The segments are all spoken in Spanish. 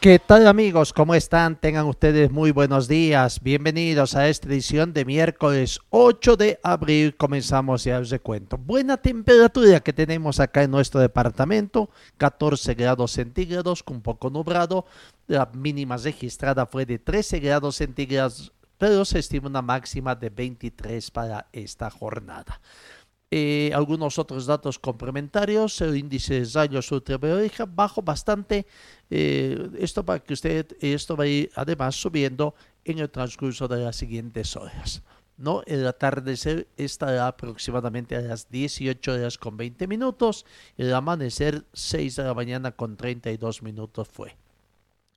¿Qué tal amigos? ¿Cómo están? Tengan ustedes muy buenos días. Bienvenidos a esta edición de miércoles 8 de abril. Comenzamos ya el recuento. Buena temperatura que tenemos acá en nuestro departamento. 14 grados centígrados, un poco nublado. La mínima registrada fue de 13 grados centígrados, pero se estima una máxima de 23 para esta jornada. Eh, algunos otros datos complementarios, el índice de rayos ultravioleta bajo bastante, eh, esto para que usted, esto va a ir además subiendo en el transcurso de las siguientes horas. ¿no? El atardecer estará aproximadamente a las 18 horas con 20 minutos, el amanecer 6 de la mañana con 32 minutos fue.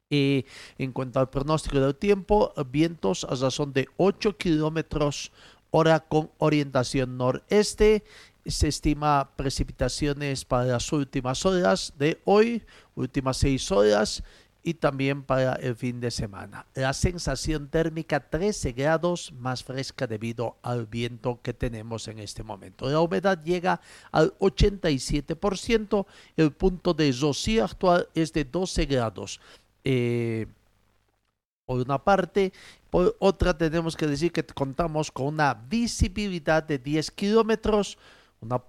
Y en cuanto al pronóstico del tiempo, vientos a razón de 8 kilómetros hora con orientación noreste. Se estima precipitaciones para las últimas horas de hoy, últimas seis horas y también para el fin de semana. La sensación térmica 13 grados más fresca debido al viento que tenemos en este momento. La humedad llega al 87%, el punto de rocío actual es de 12 grados. Eh, por una parte, por otra tenemos que decir que contamos con una visibilidad de 10 kilómetros, una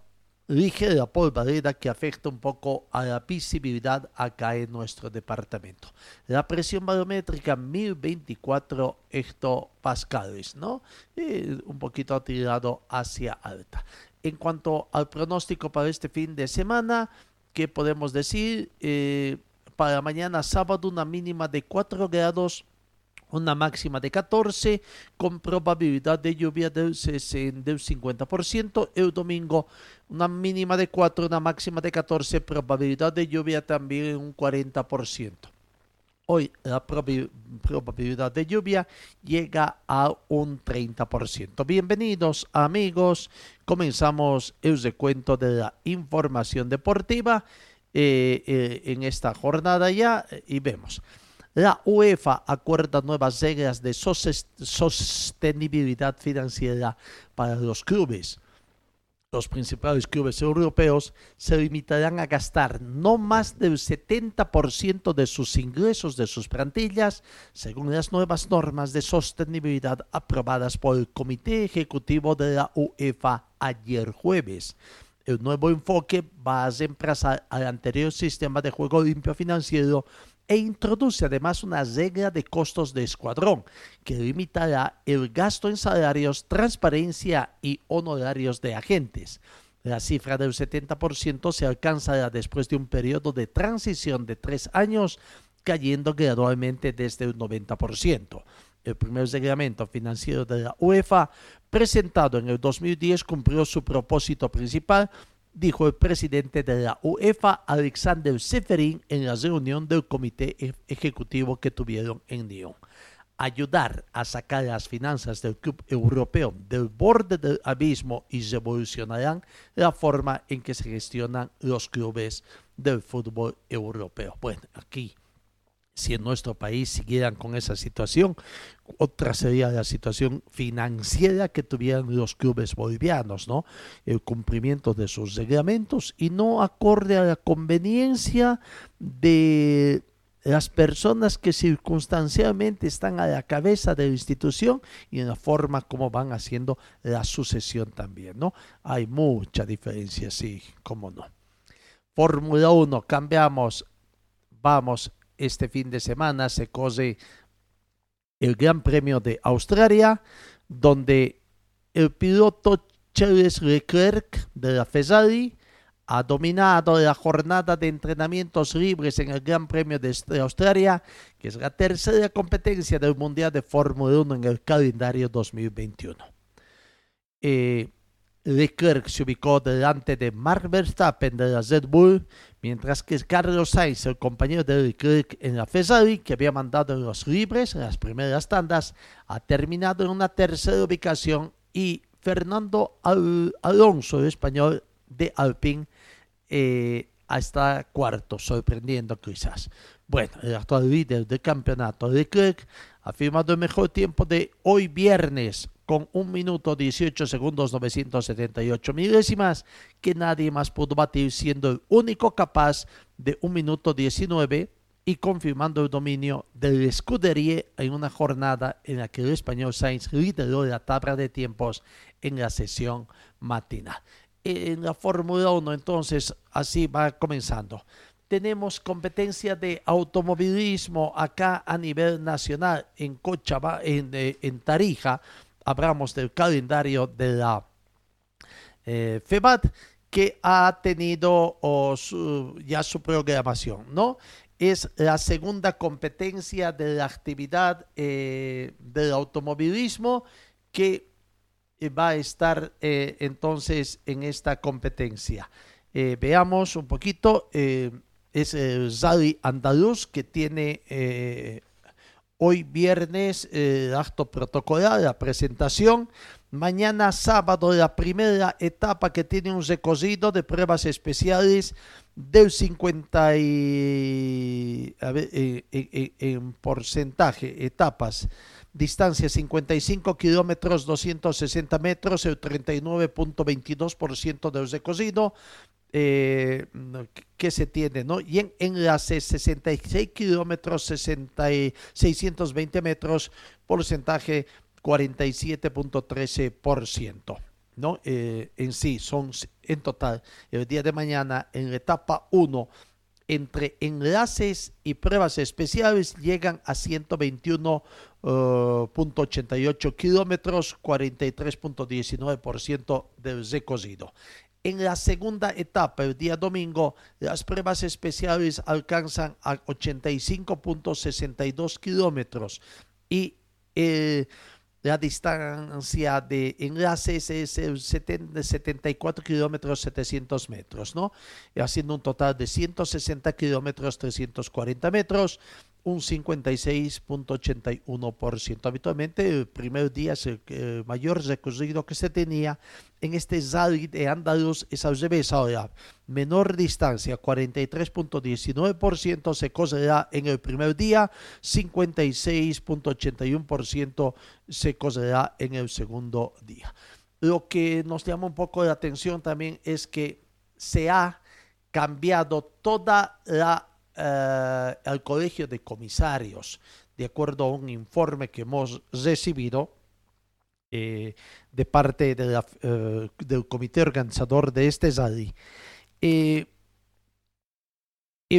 ligera polvareda que afecta un poco a la visibilidad acá en nuestro departamento. La presión barométrica 1024 hectopascales, ¿no? un poquito tirado hacia alta. En cuanto al pronóstico para este fin de semana, ¿qué podemos decir? Eh, para mañana sábado una mínima de 4 grados una máxima de 14 con probabilidad de lluvia del, 50%. El domingo una mínima de 4, una máxima de 14, probabilidad de lluvia también un 40%. Hoy la probabilidad de lluvia llega a un 30%. Bienvenidos amigos, comenzamos el recuento de la información deportiva eh, eh, en esta jornada ya y vemos. La UEFA acuerda nuevas reglas de sostenibilidad financiera para los clubes. Los principales clubes europeos se limitarán a gastar no más del 70% de sus ingresos de sus plantillas, según las nuevas normas de sostenibilidad aprobadas por el Comité Ejecutivo de la UEFA ayer jueves. El nuevo enfoque va a reemplazar al anterior sistema de juego limpio financiero e introduce además una regla de costos de escuadrón que limitará el gasto en salarios, transparencia y honorarios de agentes. La cifra del 70% se alcanzará después de un periodo de transición de tres años, cayendo gradualmente desde el 90%. El primer reglamento financiero de la UEFA, presentado en el 2010, cumplió su propósito principal dijo el presidente de la UEFA, Alexander Seferin, en la reunión del comité ejecutivo que tuvieron en Lyon. Ayudar a sacar las finanzas del club europeo del borde del abismo y revolucionarán la forma en que se gestionan los clubes del fútbol europeo. Bueno, aquí si en nuestro país siguieran con esa situación, otra sería la situación financiera que tuvieran los clubes bolivianos, ¿no? El cumplimiento de sus reglamentos y no acorde a la conveniencia de las personas que circunstancialmente están a la cabeza de la institución y en la forma como van haciendo la sucesión también, ¿no? Hay mucha diferencia, sí, cómo no. Fórmula 1, cambiamos, vamos este fin de semana se corre el Gran Premio de Australia, donde el piloto Charles Leclerc de la Ferrari ha dominado la jornada de entrenamientos libres en el Gran Premio de Australia, que es la tercera competencia del Mundial de Fórmula 1 en el calendario 2021. Eh, Leclerc se ubicó delante de Mark Verstappen de la Red Bull, mientras que Carlos Sainz, el compañero de Leclerc en la Ferrari, que había mandado en los libres en las primeras tandas, ha terminado en una tercera ubicación y Fernando Alonso, el español de Alpine, eh, hasta cuarto, sorprendiendo quizás. Bueno, el actual líder del campeonato, Leclerc, ha firmado el mejor tiempo de hoy viernes con 1 minuto 18 segundos 978 milésimas que nadie más pudo batir siendo el único capaz de 1 minuto 19 y confirmando el dominio del Scuderie en una jornada en la que el español Sainz lideró la tabla de tiempos en la sesión matinal. En la Fórmula 1 entonces así va comenzando tenemos competencia de automovilismo acá a nivel nacional en Cochabamba, en, eh, Tarija. Hablamos del calendario de la eh, FEBAT que ha tenido ya su programación, ¿no? Es la segunda competencia de la actividad eh, del automovilismo que va a estar entonces en esta competencia. veamos un poquito es el Zadi Andaluz que tiene eh, hoy viernes eh, el acto protocolar, la presentación. Mañana sábado la primera etapa que tiene un recorrido de pruebas especiales del 50 y, en porcentaje, etapas. Distancia 55 kilómetros 260 metros, el 39.22% del recorrido eh, que se tiene, ¿no? Y en enlace 66 kilómetros, 620 metros, porcentaje 47.13%. ¿no? Eh, en sí, son en total el día de mañana en la etapa 1 entre enlaces y pruebas especiales llegan a 121.88 uh, kilómetros, 43.19% del recorrido. En la segunda etapa, el día domingo, las pruebas especiales alcanzan a 85.62 kilómetros y eh, la distancia de enlaces es el 74 kilómetros 700 metros, ¿no? Haciendo un total de 160 kilómetros 340 metros un 56.81%. Habitualmente el primer día es el, mayor recorrido que se tenía en este Rally de Andaluz es al revés ahora. Menor distancia, 43.19% se correrá en el primer día, 56.81% se correrá en el segundo día. Lo que nos llama un poco la atención también es que se ha cambiado toda la eh, al Colegio de Comisarios, de acuerdo a un informe que hemos recibido eh, de parte eh, del comité organizador de este ZADI. el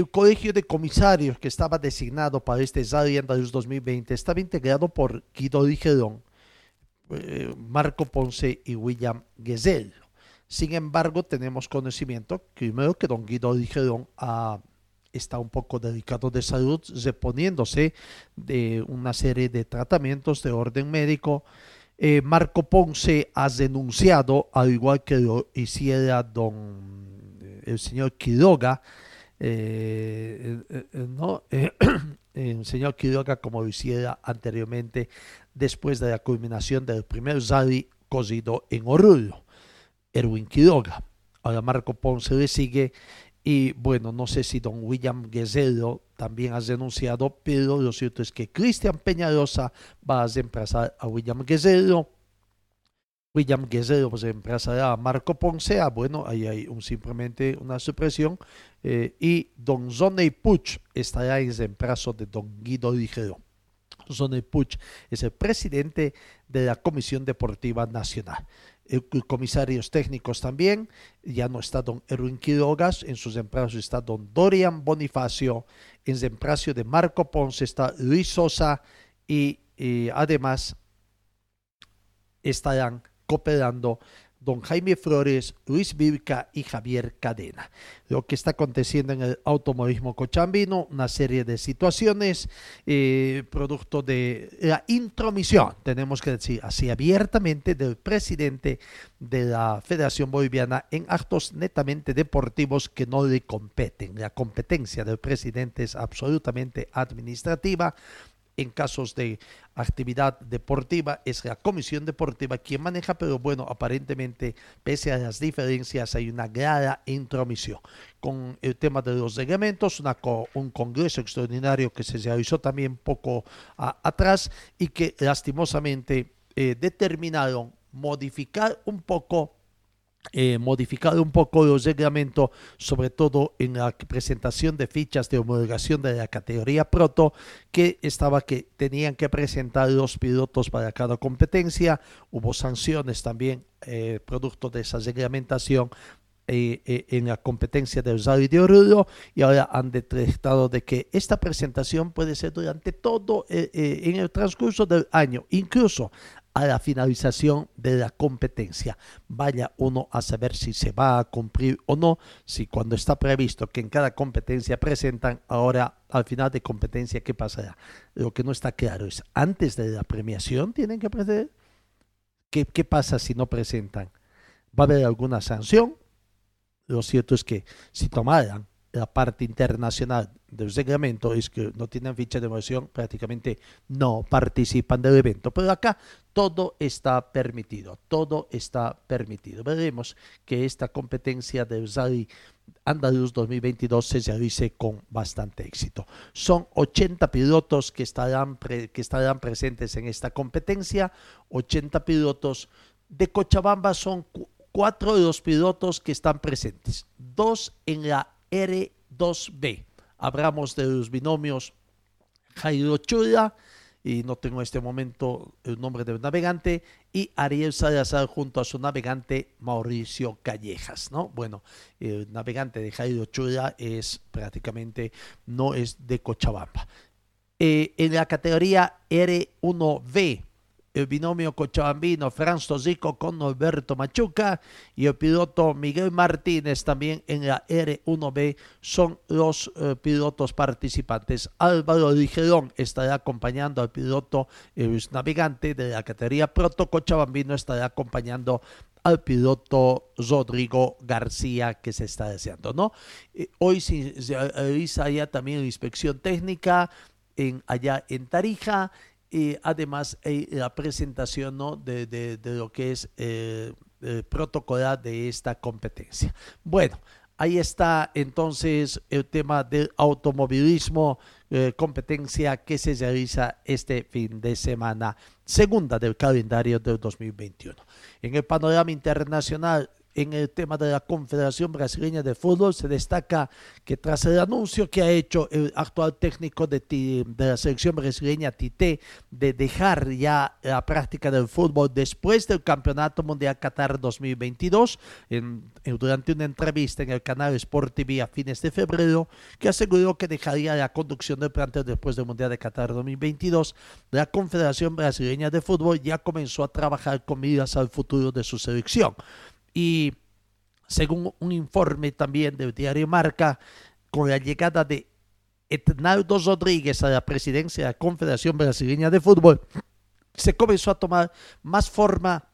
Colegio de Comisarios que estaba designado para este ZADI Andaluz 2020 estaba integrado por Guido Dijerón, Marco Ponce y William Gesell. Sin embargo, tenemos conocimiento, primero que don Guido Dijerón ha está un poco dedicado de salud, reponiéndose de una serie de tratamientos de orden médico. Eh, Marco Ponce ha denunciado, al igual que lo hiciera don eh, el señor Quiroga, eh, ¿no? el señor Quiroga como lo hiciera anteriormente después de la culminación del primer rally cosido en Oruro, Erwin Quiroga. Ahora Marco Ponce le sigue y bueno, no sé si don William Guerrero también ha denunciado, pero lo cierto es que Cristian Peñalosa va a reemplazar a William Guerrero. William Guerrero pues, reemplazará a Marco Ponce. Ah, bueno, ahí hay simplemente una supresión. Eh, y don Zoney Puch estará en reemplazo de don Guido Ligero. Zoney Puch es el presidente de la Comisión Deportiva Nacional comisarios técnicos también. Ya no está don Erwin Quirogas, en sus empresas está don Dorian Bonifacio, en reemplazo de Marco Ponce está Luis Sosa y, además estarán cooperando don Jaime Flores, Luis Vivica y Javier Cadena. Lo que está aconteciendo en el automovilismo cochambino, una serie de situaciones, eh, producto de la intromisión, tenemos que decir así abiertamente, del presidente de la Federación Boliviana en actos netamente deportivos que no le competen. La competencia del presidente es absolutamente administrativa en casos de actividad deportiva es la comisión deportiva quien maneja, pero bueno, aparentemente, pese a las diferencias, hay una gran intromisión. Con el tema de los reglamentos, un congreso extraordinario que se realizó también poco atrás y que lastimosamente eh, determinaron modificar un poco eh, modificado un poco los reglamentos, sobre todo en la presentación de fichas de homologación de la categoría proto, que estaba que tenían que presentar los pilotos para cada competencia. Hubo sanciones también, eh, producto de esa reglamentación. Eh, en la competencia del Rally de Oruro y ahora han detectado de que esta presentación puede ser durante todo en el transcurso del año, incluso a la finalización de la competencia. Vaya uno a saber si se va a cumplir o no, si cuando está previsto que en cada competencia presentan, ahora al final de competencia, ¿qué pasará? Lo que no está claro es, antes de la premiación tienen que presentar. ¿Qué, qué pasa si no presentan? ¿Va a haber alguna sanción? Lo cierto es que si tomaran la parte internacional del reglamento es que no tienen ficha de emoción, prácticamente no participan del evento. Pero acá todo está permitido, todo está permitido. Veremos que esta competencia del Rally Andaluz 2022 se realice con bastante éxito. Son 80 pilotos que estarán, que estarán presentes en esta competencia, 80 pilotos. De Cochabamba son cuatro de los pilotos que están presentes, dos en la R2B. Hablamos de los binomios Jairo Chula, y no tengo en este momento el nombre del navegante, y Ariel Salazar junto a su navegante Mauricio Callejas, ¿no? Bueno, el navegante de Jairo Chula es prácticamente, no es de Cochabamba. Eh, en la categoría R1B, el binomio cochabambino Franz Tosico con Alberto Machuca y el piloto Miguel Martínez también en la R1B son los eh, pilotos participantes. Álvaro Ligerón estará acompañando al piloto el navegante de la categoría Proto Cochabambino estará acompañando al piloto Rodrigo García que se está deseando, ¿no? Eh, hoy se realiza ya también la inspección técnica allá en Tarija y además eh, la presentación ¿no? de, de, lo que es eh, el protocolo de esta competencia. Bueno, ahí está entonces el tema del automovilismo, eh, competencia que se realiza este fin de semana, segunda del calendario del 2021. En el panorama internacional, en el tema de la Confederación Brasileña de Fútbol se destaca que tras el anuncio que ha hecho el actual técnico de, de, la selección brasileña Tite de dejar ya la práctica del fútbol después del Campeonato Mundial Qatar 2022, en, durante una entrevista en el canal Sport TV a fines de febrero, que aseguró que dejaría la conducción del plantel después del Mundial de Qatar 2022, la Confederación Brasileña de Fútbol ya comenzó a trabajar con miras al futuro de su selección. Y según un informe también del diario Marca, con la llegada de Etnaldo Rodríguez a la presidencia de la Confederación Brasileña de Fútbol, se comenzó a tomar más forma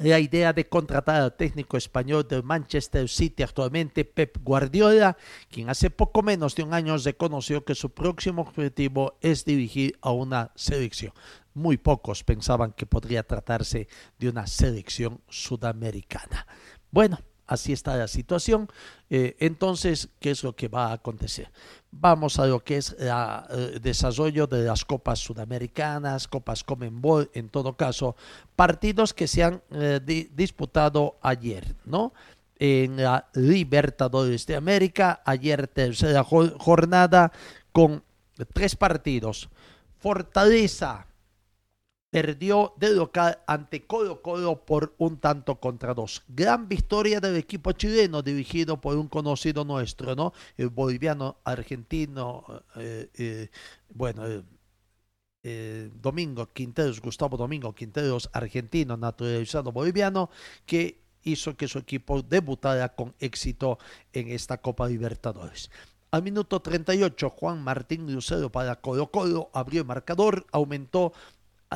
la idea de contratar al técnico español del Manchester City actualmente, Pep Guardiola, quien hace poco menos de un año reconoció que su próximo objetivo es dirigir a una selección. Muy pocos pensaban que podría tratarse de una selección sudamericana. Bueno, así está la situación. Eh, entonces, ¿qué es lo que va a acontecer? Vamos a lo que es el eh, desarrollo de las copas sudamericanas, copas Comenbol, en todo caso, partidos que se han eh, disputado ayer, ¿no? En la Libertadores de América, ayer tercera jornada con tres partidos. Fortaleza perdió de local ante Colo Colo por un tanto contra dos. Gran victoria del equipo chileno dirigido por un conocido nuestro, ¿no? El boliviano argentino, eh, eh, bueno, eh, Domingo Quinteros, Gustavo Domingo Quinteros, argentino, naturalizado boliviano, que hizo que su equipo debutara con éxito en esta Copa Libertadores. Al minuto 38, Juan Martín Lucero para Colo Colo abrió el marcador, aumentó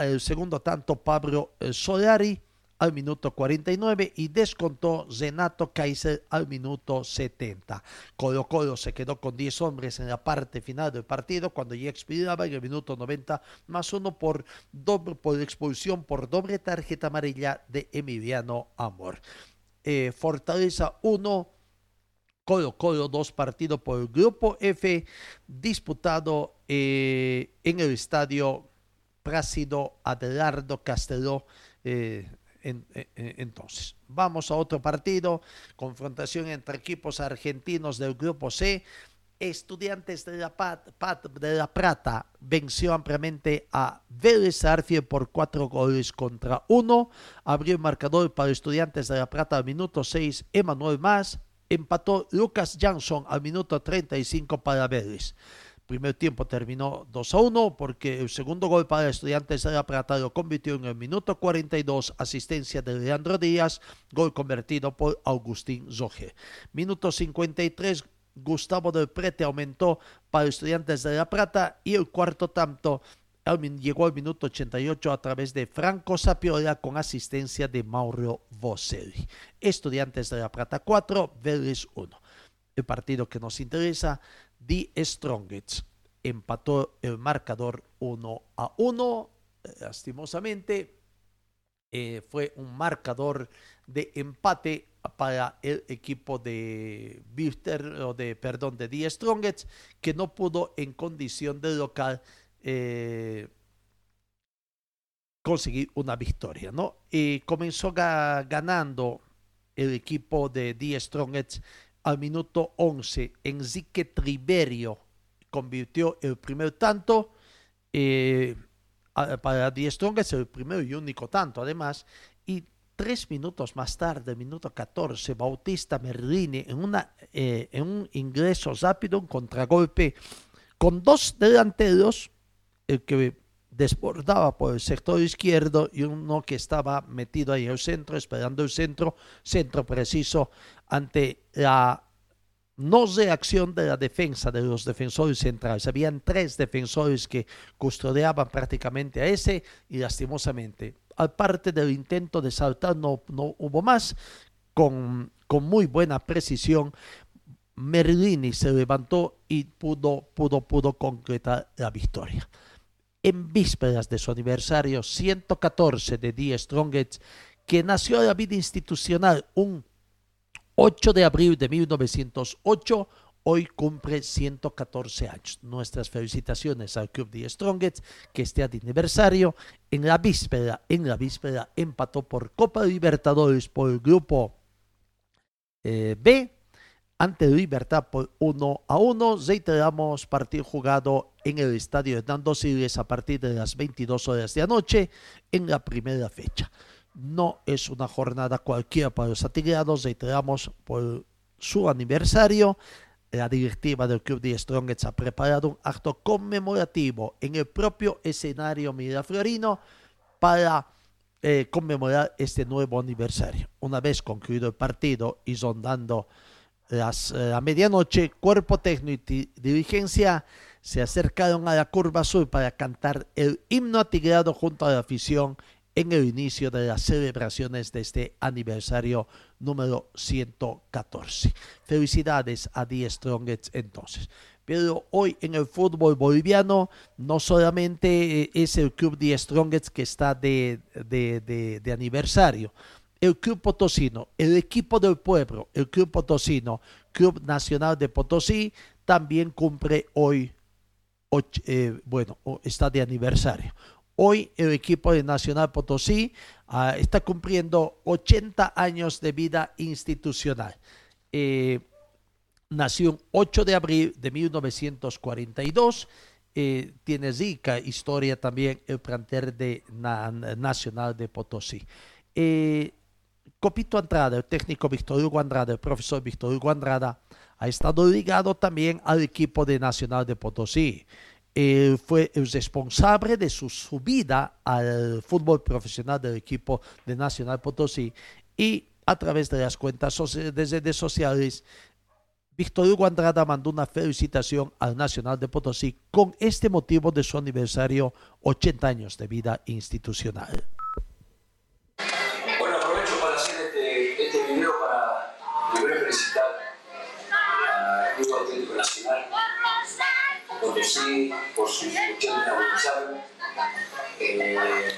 el segundo tanto Pablo eh, Solari al minuto 49 y descontó Zenato Kaiser al minuto 70. Colo Colo se quedó con 10 hombres en la parte final del partido cuando ya expiraba en el minuto 90 más uno por, doble, por expulsión por doble tarjeta amarilla de Emiliano Amor. Eh, Fortaleza 1, Colo Colo 2 partido por el grupo F disputado eh, en el estadio Plácido Adelardo Castelló. Eh, en, en, entonces, vamos a otro partido, confrontación entre equipos argentinos del grupo C. Estudiantes de la, Pat, Pat, de la Plata venció ampliamente a Vélez Arfield por cuatro goles contra uno. Abrió el marcador para Estudiantes de la Plata al minuto 6, Emanuel Más. Empató Lucas Jansson al minuto 35 para Vélez primer tiempo terminó 2 a 1 porque el segundo gol para Estudiantes de La Plata lo convirtió en el minuto 42, asistencia de Leandro Díaz, gol convertido por Agustín Zoge. Minuto 53, Gustavo del Prete aumentó para Estudiantes de La Plata y el cuarto tanto llegó al minuto 88 a través de Franco Sapiola con asistencia de Mauro Boselli. Estudiantes de La Plata 4, Vélez 1. El partido que nos interesa The Strongest empató el marcador 1 a 1. Lastimosamente, eh, fue un marcador de empate para el equipo de Bister, o de, perdón, de The Strongest, que no pudo en condición de local eh, conseguir una victoria, ¿no? Y comenzó ga ganando el equipo de The Strongest al minuto 11, Enrique Triverio convirtió el primer tanto eh, para Die es el primero y único tanto además, y tres minutos más tarde, minuto 14, Bautista Merlini en, una, eh, en un ingreso rápido, un contragolpe, con dos delanteros, el que desbordaba por el sector izquierdo y uno que estaba metido ahí el centro, esperando el centro, centro preciso ante la no reacción de la defensa de los defensores centrales. Habían tres defensores que custodiaban prácticamente a ese y lastimosamente, aparte del intento de saltar, no, no hubo más. Con, con muy buena precisión, Merlini se levantó y pudo, pudo, pudo concretar la victoria. En vísperas de su aniversario 114 de Die Strongest, que nació la vida institucional un 8 de abril de 1908, hoy cumple 114 años. Nuestras felicitaciones al Club de Strongest, que esté de aniversario. En la víspera, en la víspera empató por Copa Libertadores por el grupo eh, B ante Libertad por 1 a 1. Reiteramos partido jugado en el estadio Hernando Siles a partir de las 22 horas de anoche en la primera fecha. No es una jornada cualquiera para los atigrados, reiteramos por su aniversario. La directiva del Club de Strongets ha preparado un acto conmemorativo en el propio escenario Miraflorino para eh, conmemorar este nuevo aniversario. Una vez concluido el partido y rondando las, eh, a medianoche, cuerpo técnico y dirigencia se acercaron a la curva sur para cantar el himno atigrado junto a la afición en el inicio de las celebraciones de este aniversario número 114. Felicidades a Die Strongest entonces. Pero hoy en el fútbol boliviano no solamente eh, es el club Die Strongest que está de, de, de, aniversario. El Club Potosino, el equipo del pueblo, el Club Potosino, Club Nacional de Potosí, también cumple hoy, eh, bueno, está de aniversario. Hoy el equipo de Nacional Potosí uh, está cumpliendo 80 años de vida institucional. Eh, nació el 8 de abril de 1942. Eh, tiene rica historia también el plantel de na, Nacional de Potosí. Copito Andrada, el técnico Víctor Hugo Andrada, el profesor Víctor Hugo Andrada, ha estado ligado también al equipo de Nacional de Potosí eh, fue el responsable de su subida al fútbol profesional del equipo de Nacional Potosí y a través de las cuentas de redes sociales. Víctor Hugo Andrada mandó una felicitación al Nacional de Potosí con este motivo de su aniversario 80 años de vida institucional. Potosí por su 80 aniversario. Eh,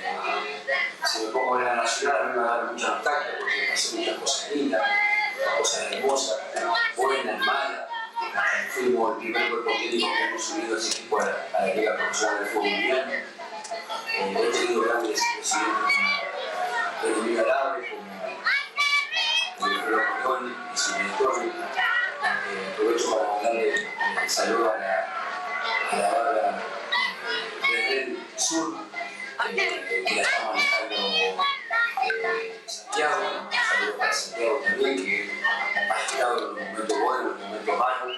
si me pongo en la nacional me va a dar mucha nostalgia porque pasé muchas cosas lindas, cosas hermosas, buenas, malas. Fuimos el primer cuerpo técnico que hemos subido ese equipo a la, Liga Profesional del Fútbol Mundial. Eh, he tenido grandes presidentes como Edelmira Labre, como el Alfredo Corleone y su director. Eh, aprovecho para mandarle eh, saludos a la, la barra desde el sur que la Santiago. Saludos para Santiago también, que ha en los momentos buenos, en los momentos malos.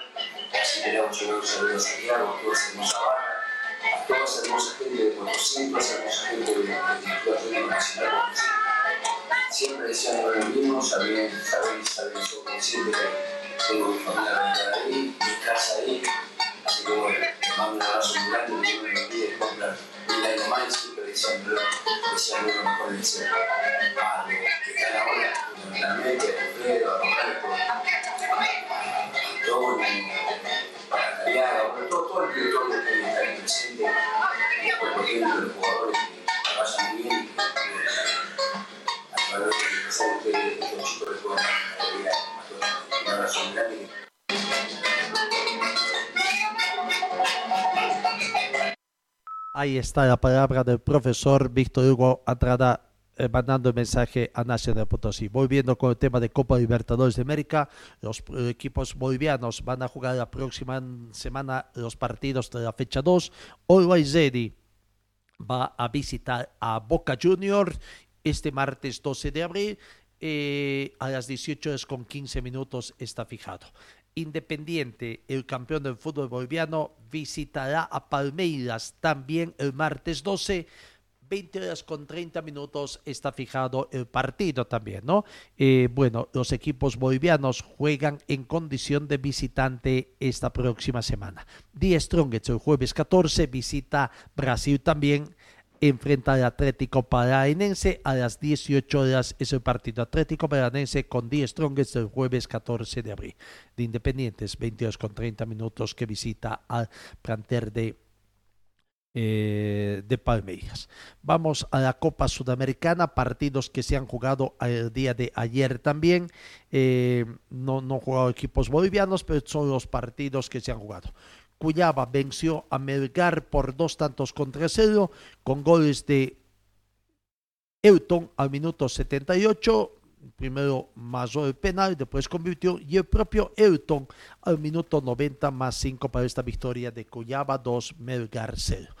Así que le damos un saludo a Santiago, a toda esa hermosa barra, a toda esa hermosa gente de Potosí, toda esa hermosa gente del Instituto Atlético Nacional de. Siempre decían lo mismo, saben, saben, saben, soy consciente que tengo mi familia ahí, mi casa ahí. Así que bueno, les mando un abrazo muy grande, que Dios me bendiga y cumpla vida y nomás, siempre decían lo decían lo mejor le decían a los que están ahora, fundamentalmente, a Alfredo, a Roberto, a Tony, a Cariaga, bueno, todo, todo el director que está ahí presente, y después por ejemplo los jugadores que vayan muy bien y que a través de que pasan ustedes, estos chicos les puedan dar una alegría a todos. Un abrazo muy grande. Ahí está la palabra del profesor Víctor Hugo Andrada eh, mandando el mensaje a Nacional de Potosí. Volviendo con el tema de Copa Libertadores de América, los eh, equipos bolivianos van a jugar la próxima semana los partidos de la fecha 2. Always Ready va a visitar a Boca Juniors este martes 12 de abril. eh, a las 18 horas con 15 minutos está fijado. Independiente, el campeón del fútbol boliviano, visitará a Palmeiras también el martes 12. 20 horas con 30 minutos está fijado el partido también, ¿no? Eh, bueno, los equipos bolivianos juegan en condición de visitante esta próxima semana. Die Strongets el jueves 14 visita Brasil también enfrenta al Atlético Paranaense a las 18 horas es el partido Atlético Paranaense con 10 Strongest el jueves 14 de abril. De Independientes, 22 con 30 minutos que visita al planter de eh, de Palmeiras. Vamos a la Copa Sudamericana, partidos que se han jugado el día de ayer también. Eh, no, no han jugado equipos bolivianos, pero son los partidos que se han jugado. Cuyaba venció a Melgar por dos tantos contra cero con goles de Euton al minuto 78. Primero masó el penal, después convirtió y el propio Euton al minuto 90 más 5 para esta victoria de Cuyaba 2, Melgar 0.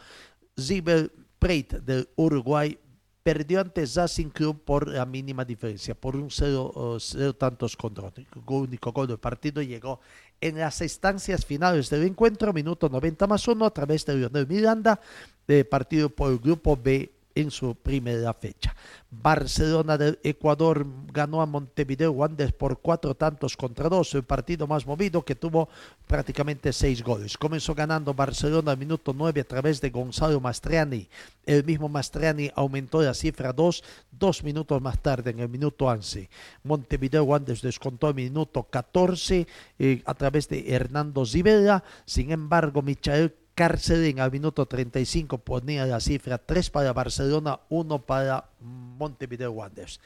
River Plate del Uruguay perdió ante Racing Club por la mínima diferencia, por un cero, uh, cero tantos contra. El único gol del partido llegó en las instancias finales del encuentro, minuto 90 más 1, a través de Leonel Miranda, de partido por el grupo B en su primera fecha. Barcelona del Ecuador ganó a Montevideo Wanderers por cuatro tantos contra dos, el partido más movido que tuvo prácticamente seis goles. Comenzó ganando Barcelona al minuto 9 a través de Gonzalo Mastriani. El mismo Mastriani aumentó la cifra 2 dos minutos más tarde, en el minuto 11. Montevideo Wanderers descontó el minuto 14 eh, a través de Hernando Zibela. Sin embargo, Michael Cárcel al minuto 35 ponía la cifra 3 para Barcelona, 1 para Montevideo Wanderers.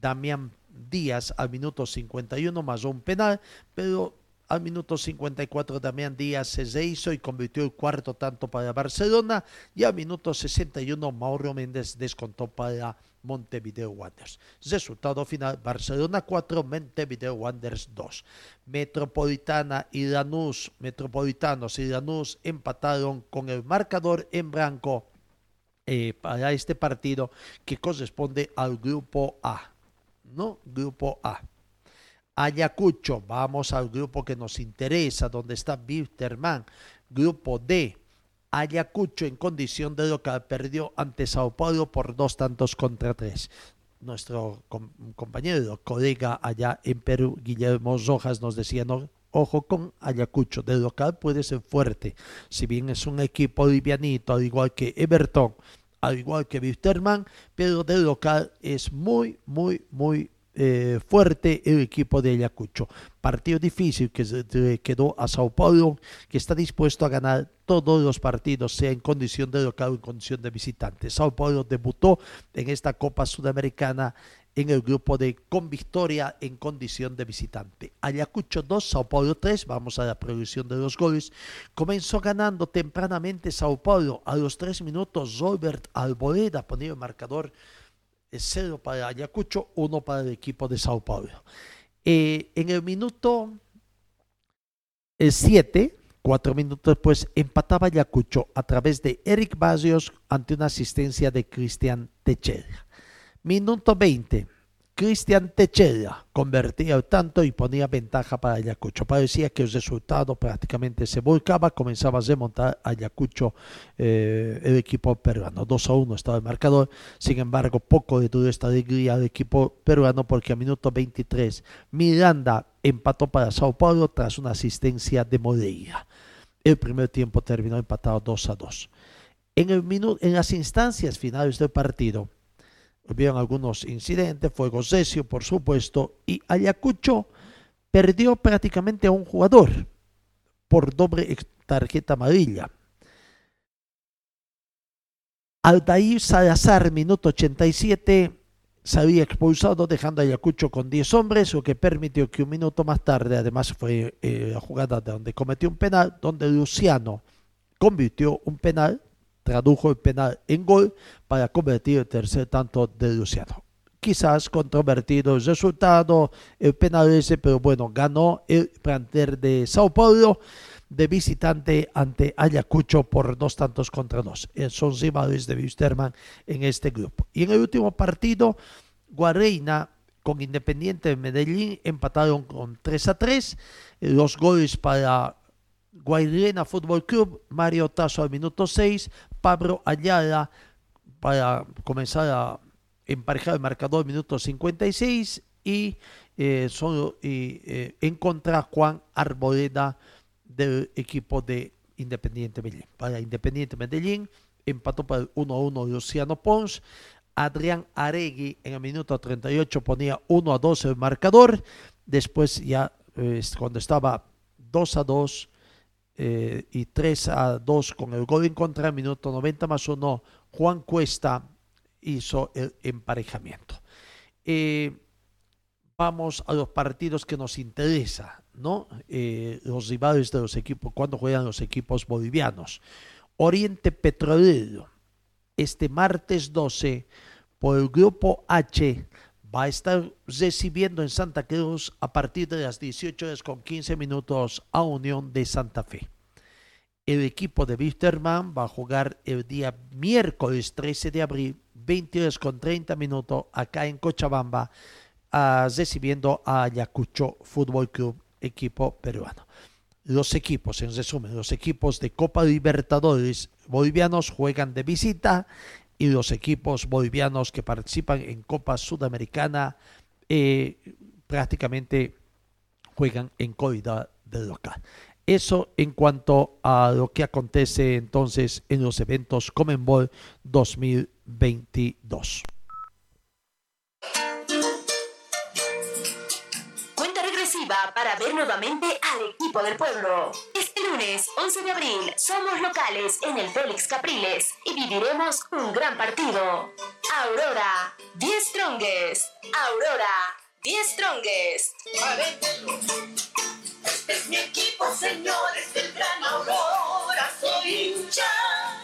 Damián Díaz al minuto 51 más un penal, pero al minuto 54 Damián Díaz se hizo y convirtió el cuarto tanto para Barcelona y al minuto 61 Mauro Méndez descontó para Montevideo Wanderers. Resultado final, Barcelona 4, Montevideo Wanderers 2. Metropolitana y Lanús, Metropolitanos y Lanús empataron con el marcador en blanco eh, para este partido que corresponde al grupo A, ¿no? Grupo A. Ayacucho, vamos al grupo que nos interesa, donde está Wilterman. Grupo D, Ayacucho en condición de local perdió ante Sao Paulo por dos tantos contra tres. nuestro compañero, colega allá en Perú, Guillermo Rojas, nos decía, no, ojo con Ayacucho, de local puede ser fuerte, si bien es un equipo livianito, al igual que Everton, al igual que Wisterman, pero de local es muy, muy, muy eh, fuerte el equipo de Ayacucho. Partido difícil que se quedó a Sao Paulo, que está dispuesto a ganar todos los partidos, sea en condición de local o en condición de visitante. Sao Paulo debutó en esta Copa Sudamericana en el grupo de con victoria en condición de visitante. Ayacucho 2, Sao Paulo 3, vamos a la producción de los goles. Comenzó ganando tempranamente Sao Paulo. A los tres minutos, Robert Alboleda ponía el marcador cero para Ayacucho, uno para el equipo de Sao Paulo. Eh, en el minuto 7, eh, cuatro minutos después, empataba Ayacucho a través de Eric Barrios ante una asistencia de Cristian Techera. Minuto 20, Cristian Techera convertía el tanto y ponía ventaja para Ayacucho. Parecía que el resultado prácticamente se volcaba, comenzaba a remontar Ayacucho eh, el equipo peruano. 2 a 1 estaba el marcador, sin embargo, poco de toda esta alegría al equipo peruano porque a minuto 23 Miranda empató para Sao Paulo tras una asistencia de Moreira. El primer tiempo terminó empatado 2 a 2. En, el en las instancias finales del partido, Hubieron algunos incidentes, fuego cesio, por supuesto, y Ayacucho perdió prácticamente a un jugador por doble tarjeta amarilla. Aldair Salazar, minuto 87, se había expulsado dejando a Ayacucho con 10 hombres, lo que permitió que un minuto más tarde, además fue eh, la jugada donde cometió un penal, donde Luciano convirtió un penal tradujo el penal en gol para convertir el tercer tanto de Luciano. Quizás controvertido el resultado, el penal ese, pero bueno, ganó el planter de Sao Paulo de visitante ante Ayacucho por dos tantos contra dos. Son rivales de Wisterman en este grupo. Y en el último partido, Guareina con Independiente de Medellín empataron con 3 a 3. Los goles para Guairena Fútbol Club, Mario Tazo al minuto 6, Pablo Ayala para comenzar a emparejar el marcador al minuto 56 y, eh, solo, y eh, en contra Juan Arboleda del equipo de Independiente Medellín. Para Independiente Medellín empató para el 1-1 Luciano Pons. Adrián Aregui en el minuto 38 ponía 1 a 2 el marcador. Después ya eh, cuando estaba 2 a 2 eh, y 3 a 2 con el gol en contra, minuto 90 más 1, Juan Cuesta hizo el emparejamiento. Eh, vamos a los partidos que nos interesa, ¿no? Eh, los rivales de los equipos, cuando juegan los equipos bolivianos. Oriente Petrolero, este martes 12, por el grupo H, va a estar recibiendo en Santa Cruz a partir de las 18 horas con 15 minutos a Unión de Santa Fe. El equipo de Wisterman va a jugar el día miércoles 13 de abril, 20 horas con 30 minutos, acá en Cochabamba, recibiendo a Ayacucho Fútbol Club, equipo peruano. Los equipos, en resumen, los equipos de Copa Libertadores bolivianos juegan de visita y los equipos bolivianos que participan en Copa Sudamericana eh, prácticamente juegan en calidad de local. Eso en cuanto a lo que acontece entonces en los eventos Comenbol 2022. Cuenta regresiva para ver nuevamente al equipo del pueblo. Este lunes 11 de abril somos locales en el Félix Capriles y viviremos un gran partido. Aurora, 10 Strongest. Aurora, 10 Strongest. Es mi equipo, señores del Gran Aurora, soy hincha.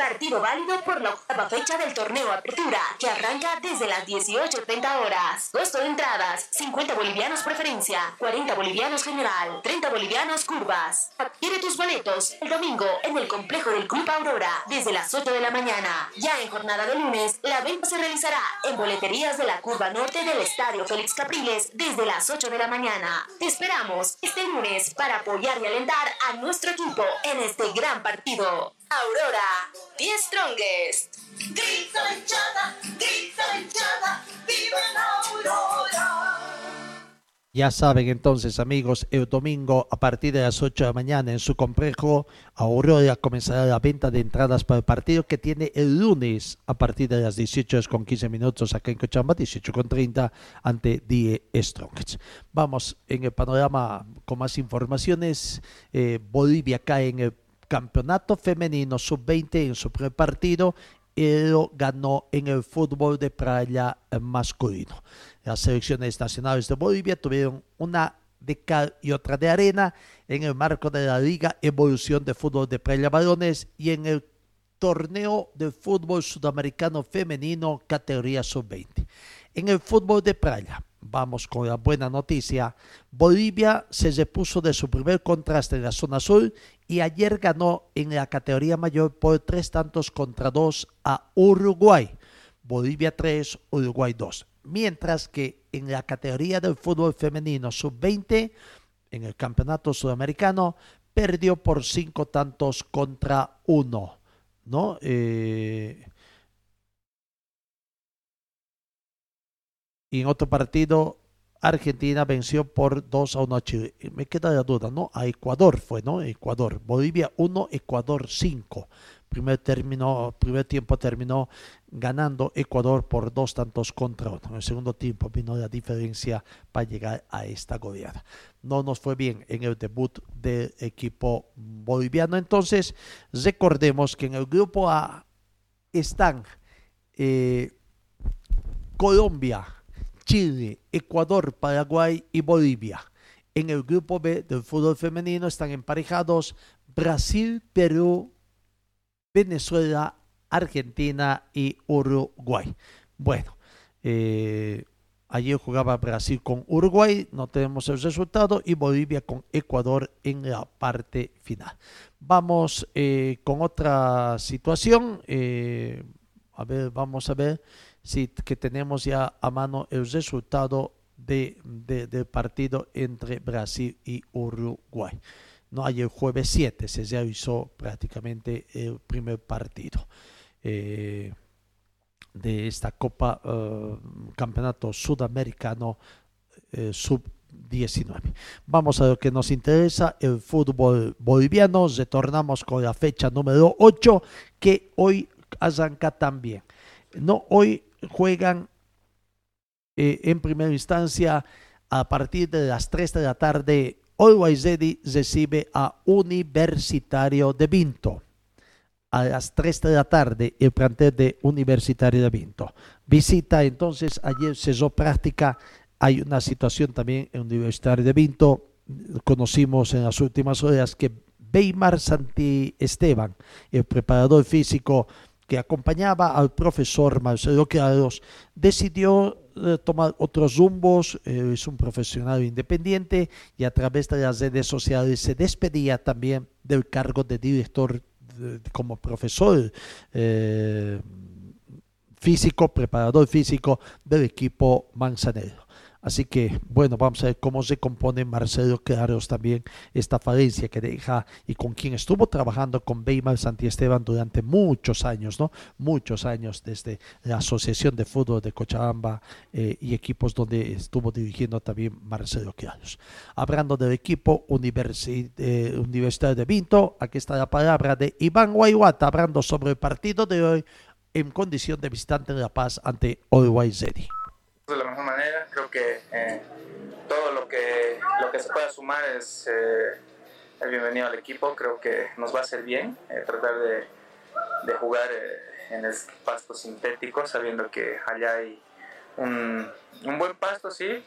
Partido válido por la octava fecha del torneo Apertura, que arranca desde las 18.30 horas. Costo de entradas, 50 bolivianos preferencia, 40 bolivianos general, 30 bolivianos curvas. Adquiere tus boletos el domingo en el complejo del Club Aurora, desde las 8 de la mañana. Ya en jornada de lunes, la venta se realizará en boleterías de la curva norte del Estadio Félix Capriles, desde las 8 de la mañana. Te esperamos este lunes para apoyar y alentar a nuestro equipo en este gran partido. Aurora, The Strongest. Hinchada, viva la aurora. Ya saben entonces amigos, el domingo a partir de las 8 de la mañana en su complejo Aurora comenzará la venta de entradas para el partido que tiene el lunes a partir de las 18 con 15 minutos acá en Cochabamba, 18 con 30 ante Die Strongest. Vamos en el panorama con más informaciones. Eh, Bolivia cae en el campeonato femenino sub-20 en su primer partido y lo ganó en el fútbol de playa masculino. Las selecciones nacionales de Bolivia tuvieron una de cal y otra de arena en el marco de la Liga Evolución de Fútbol de Playa Balones y en el torneo de fútbol sudamericano femenino categoría sub-20. En el fútbol de playa, vamos con la buena noticia, Bolivia se repuso de su primer contraste en la zona sur y ayer ganó en la categoría mayor por tres tantos contra dos a Uruguay. Bolivia 3, Uruguay 2 mientras que en la categoría del fútbol femenino sub-20, en el campeonato sudamericano, perdió por cinco tantos contra uno, ¿no? Eh, y en otro partido, Argentina venció por 2 a 1 a Chile. Me queda la duda, ¿no? A Ecuador fue, ¿no? Ecuador. Bolivia 1, Ecuador 5 primer, término, primer tiempo terminó ganando Ecuador por dos tantos contra uno. En el segundo tiempo vino la diferencia para llegar a esta goleada. No nos fue bien en el debut del equipo boliviano. Entonces, recordemos que en el grupo A están eh, Colombia, Chile, Ecuador, Paraguay y Bolivia. En el grupo B del fútbol femenino están emparejados Brasil, Perú, Venezuela, Argentina y Uruguay. Bueno, eh, ayer jugaba Brasil con Uruguay, no tenemos el resultado, y Bolivia con Ecuador en la parte final. Vamos eh, con otra situación. Eh, a ver, vamos a ver si que tenemos ya a mano el resultado de, del partido entre Brasil y Uruguay. ¿no? el jueves 7 se realizó prácticamente el primer partido eh, de esta Copa eh, Campeonato Sudamericano eh, Sub-19. Vamos a lo que nos interesa, el fútbol boliviano. Retornamos con la fecha número 8 que hoy arranca también. No, hoy juegan en primera instancia a partir de las 3 de la tarde Always Ready recibe a Universitario de Vinto. A las 3 de la tarde, el plantel de Universitario de Vinto. Visita entonces, ayer cesó práctica. Hay una situación también en Universitario de Vinto. Conocimos en las últimas horas que Weimar Santi Esteban, el preparador físico que acompañaba al profesor Marcelo Carlos, decidió eh, tomar otros rumbos, eh, es un profesional independiente y a través de las redes sociales se despedía también del cargo de director como profesor eh, físico, preparador físico del equipo Manzanero. Así que, bueno, vamos a ver cómo se compone Marcelo Claros también esta falencia que deja y con quien estuvo trabajando con Weimar Esteban durante muchos años, ¿no? Muchos años desde la Asociación de Fútbol de Cochabamba eh, y equipos donde estuvo dirigiendo también Marcelo Claros. Hablando del equipo eh, Universidad de Vinto, aquí está la palabra de Iván Guayuata hablando sobre el partido de hoy en condición de visitante de La Paz ante Always Ready de la mejor manera. Creo que eh, todo lo que, lo que se pueda sumar es eh, el bienvenido al equipo. Creo que nos va a hacer bien eh, tratar de, de jugar en el pasto sintético, sabiendo que allá hay un, un buen pasto, sí,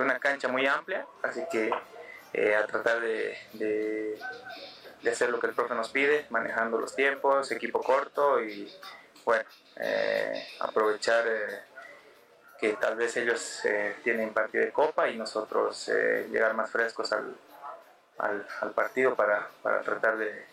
una cancha muy amplia. Así que a tratar de, de, de, hacer lo que el profe nos pide, manejando los tiempos, equipo corto y bueno, aprovechar que tal vez ellos eh, tienen partido de copa y nosotros eh, llegar más frescos al, al, partido para, para tratar de,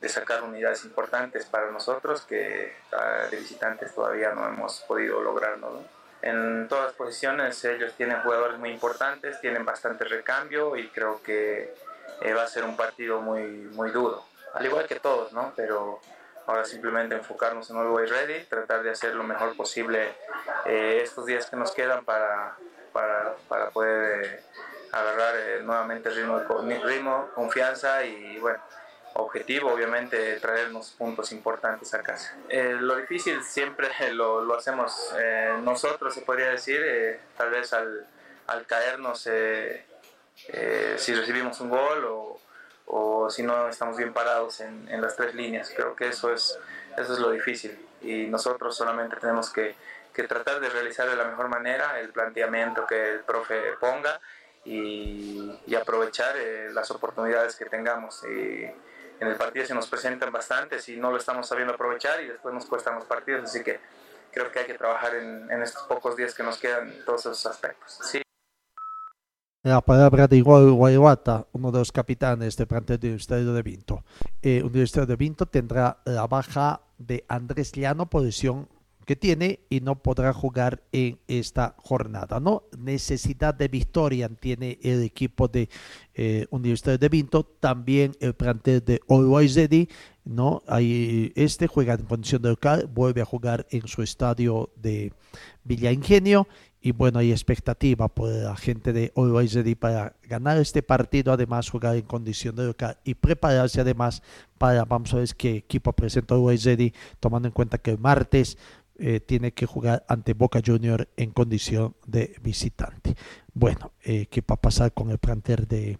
de, sacar unidades importantes para nosotros que ah, de visitantes todavía no hemos podido lograrlo. En todas las posiciones ellos tienen jugadores muy importantes, tienen bastante recambio y creo que eh, va a ser un partido muy, muy duro, al igual que todos, ¿no? pero Ahora simplemente enfocarnos en Always Ready, tratar de hacer lo mejor posible eh, estos días que nos quedan para, para, para poder eh, agarrar eh, nuevamente ritmo, ritmo, confianza y bueno, objetivo obviamente traernos puntos importantes a casa. Lo difícil siempre lo, lo hacemos nosotros, se podría decir, tal vez al, al caernos si recibimos un gol o, o, si no estamos bien parados en, en las tres líneas. Creo que eso es, eso es lo difícil y nosotros solamente tenemos que que tratar de realizar de la mejor manera el planteamiento que el profe ponga y, aprovechar eh, las oportunidades que tengamos. Y en el partido se nos presentan bastantes y no lo estamos sabiendo aprovechar y después nos cuestan los partidos, así que creo que hay que trabajar en, estos pocos días que nos quedan en todos esos aspectos. Sí. La palabra de Guayuata, uno de los capitanes del plantel de Universitario de Vinto. Eh, Universitario de Vinto tendrá la baja de Andrés Llano, posición que tiene y no podrá jugar en esta jornada. ¿no? Necesidad de victoria tiene el equipo de eh, Universidad de Vinto, también el plantel de Always ¿no? Ahí, este juega en condición de local, vuelve a jugar en su estadio de Villa Ingenio y bueno, hay expectativa por la gente de Always para ganar este partido, además jugar en condición de local y prepararse además para, vamos a ver qué equipo presenta Always tomando en cuenta que el martes eh, tiene que jugar ante Boca Junior en condición de visitante. Bueno, eh, ¿qué va a pasar con el planter de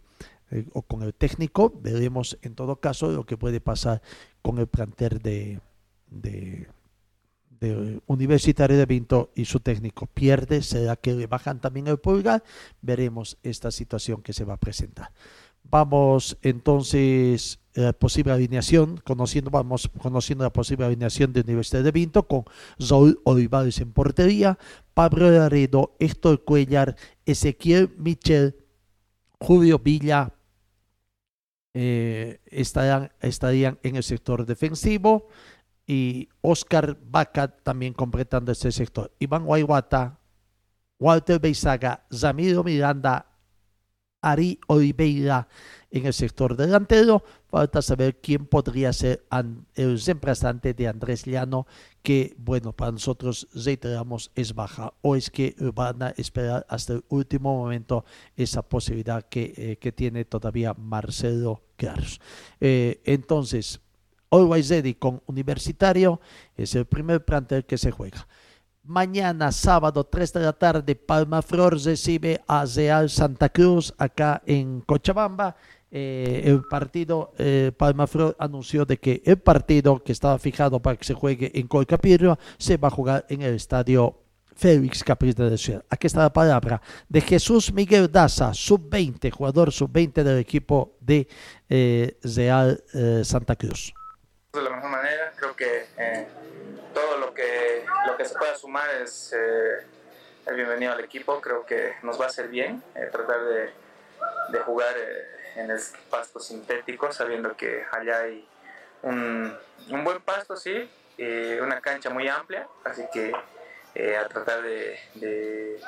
eh, o con el técnico? Veremos en todo caso lo que puede pasar con el planter de, de, Universitario de Vinto y su técnico. Pierde, será que le bajan también el pulgar, veremos esta situación que se va a presentar. Vamos entonces la eh, posible alineación, conociendo, vamos conociendo la posible alineación de Universidad de Vinto con Saúl Olivares en portería, Pablo Laredo, Héctor Cuellar, Ezequiel Michel, Julio Villa eh, estarían, estarían en el sector defensivo y Oscar Vaca también completando ese sector. Iván Guayguata, Walter Beizaga, Zamiro Miranda, Ari Oliveira en el sector delantero. Falta saber quién podría ser el reemplazante de Andrés Llano, que, bueno, para nosotros, reiteramos, es baja. O es que van a esperar hasta el último momento esa posibilidad que, eh, que tiene todavía Marcelo Claros. Eh, entonces, Always Ready con Universitario es el primer plantel que se juega. Mañana, sábado, 3 de la tarde, Palma Flor recibe a Real Santa Cruz acá en Cochabamba. Eh, el partido, eh, Palma Flor anunció de que el partido que estaba fijado para que se juegue en Colcapirro se va a jugar en el estadio Félix Capriz de Ciudad. Aquí está la palabra de Jesús Miguel Daza, sub-20, jugador sub-20 del equipo de eh, Real Santa Cruz. De la mejor manera, creo que todo lo que, lo que se pueda sumar es eh, el bienvenido al equipo. Creo que nos va a hacer bien eh, tratar de, de jugar eh, en el pasto sintético, sabiendo que allá hay un, un buen pasto, sí, una cancha muy amplia, así que a tratar de, de,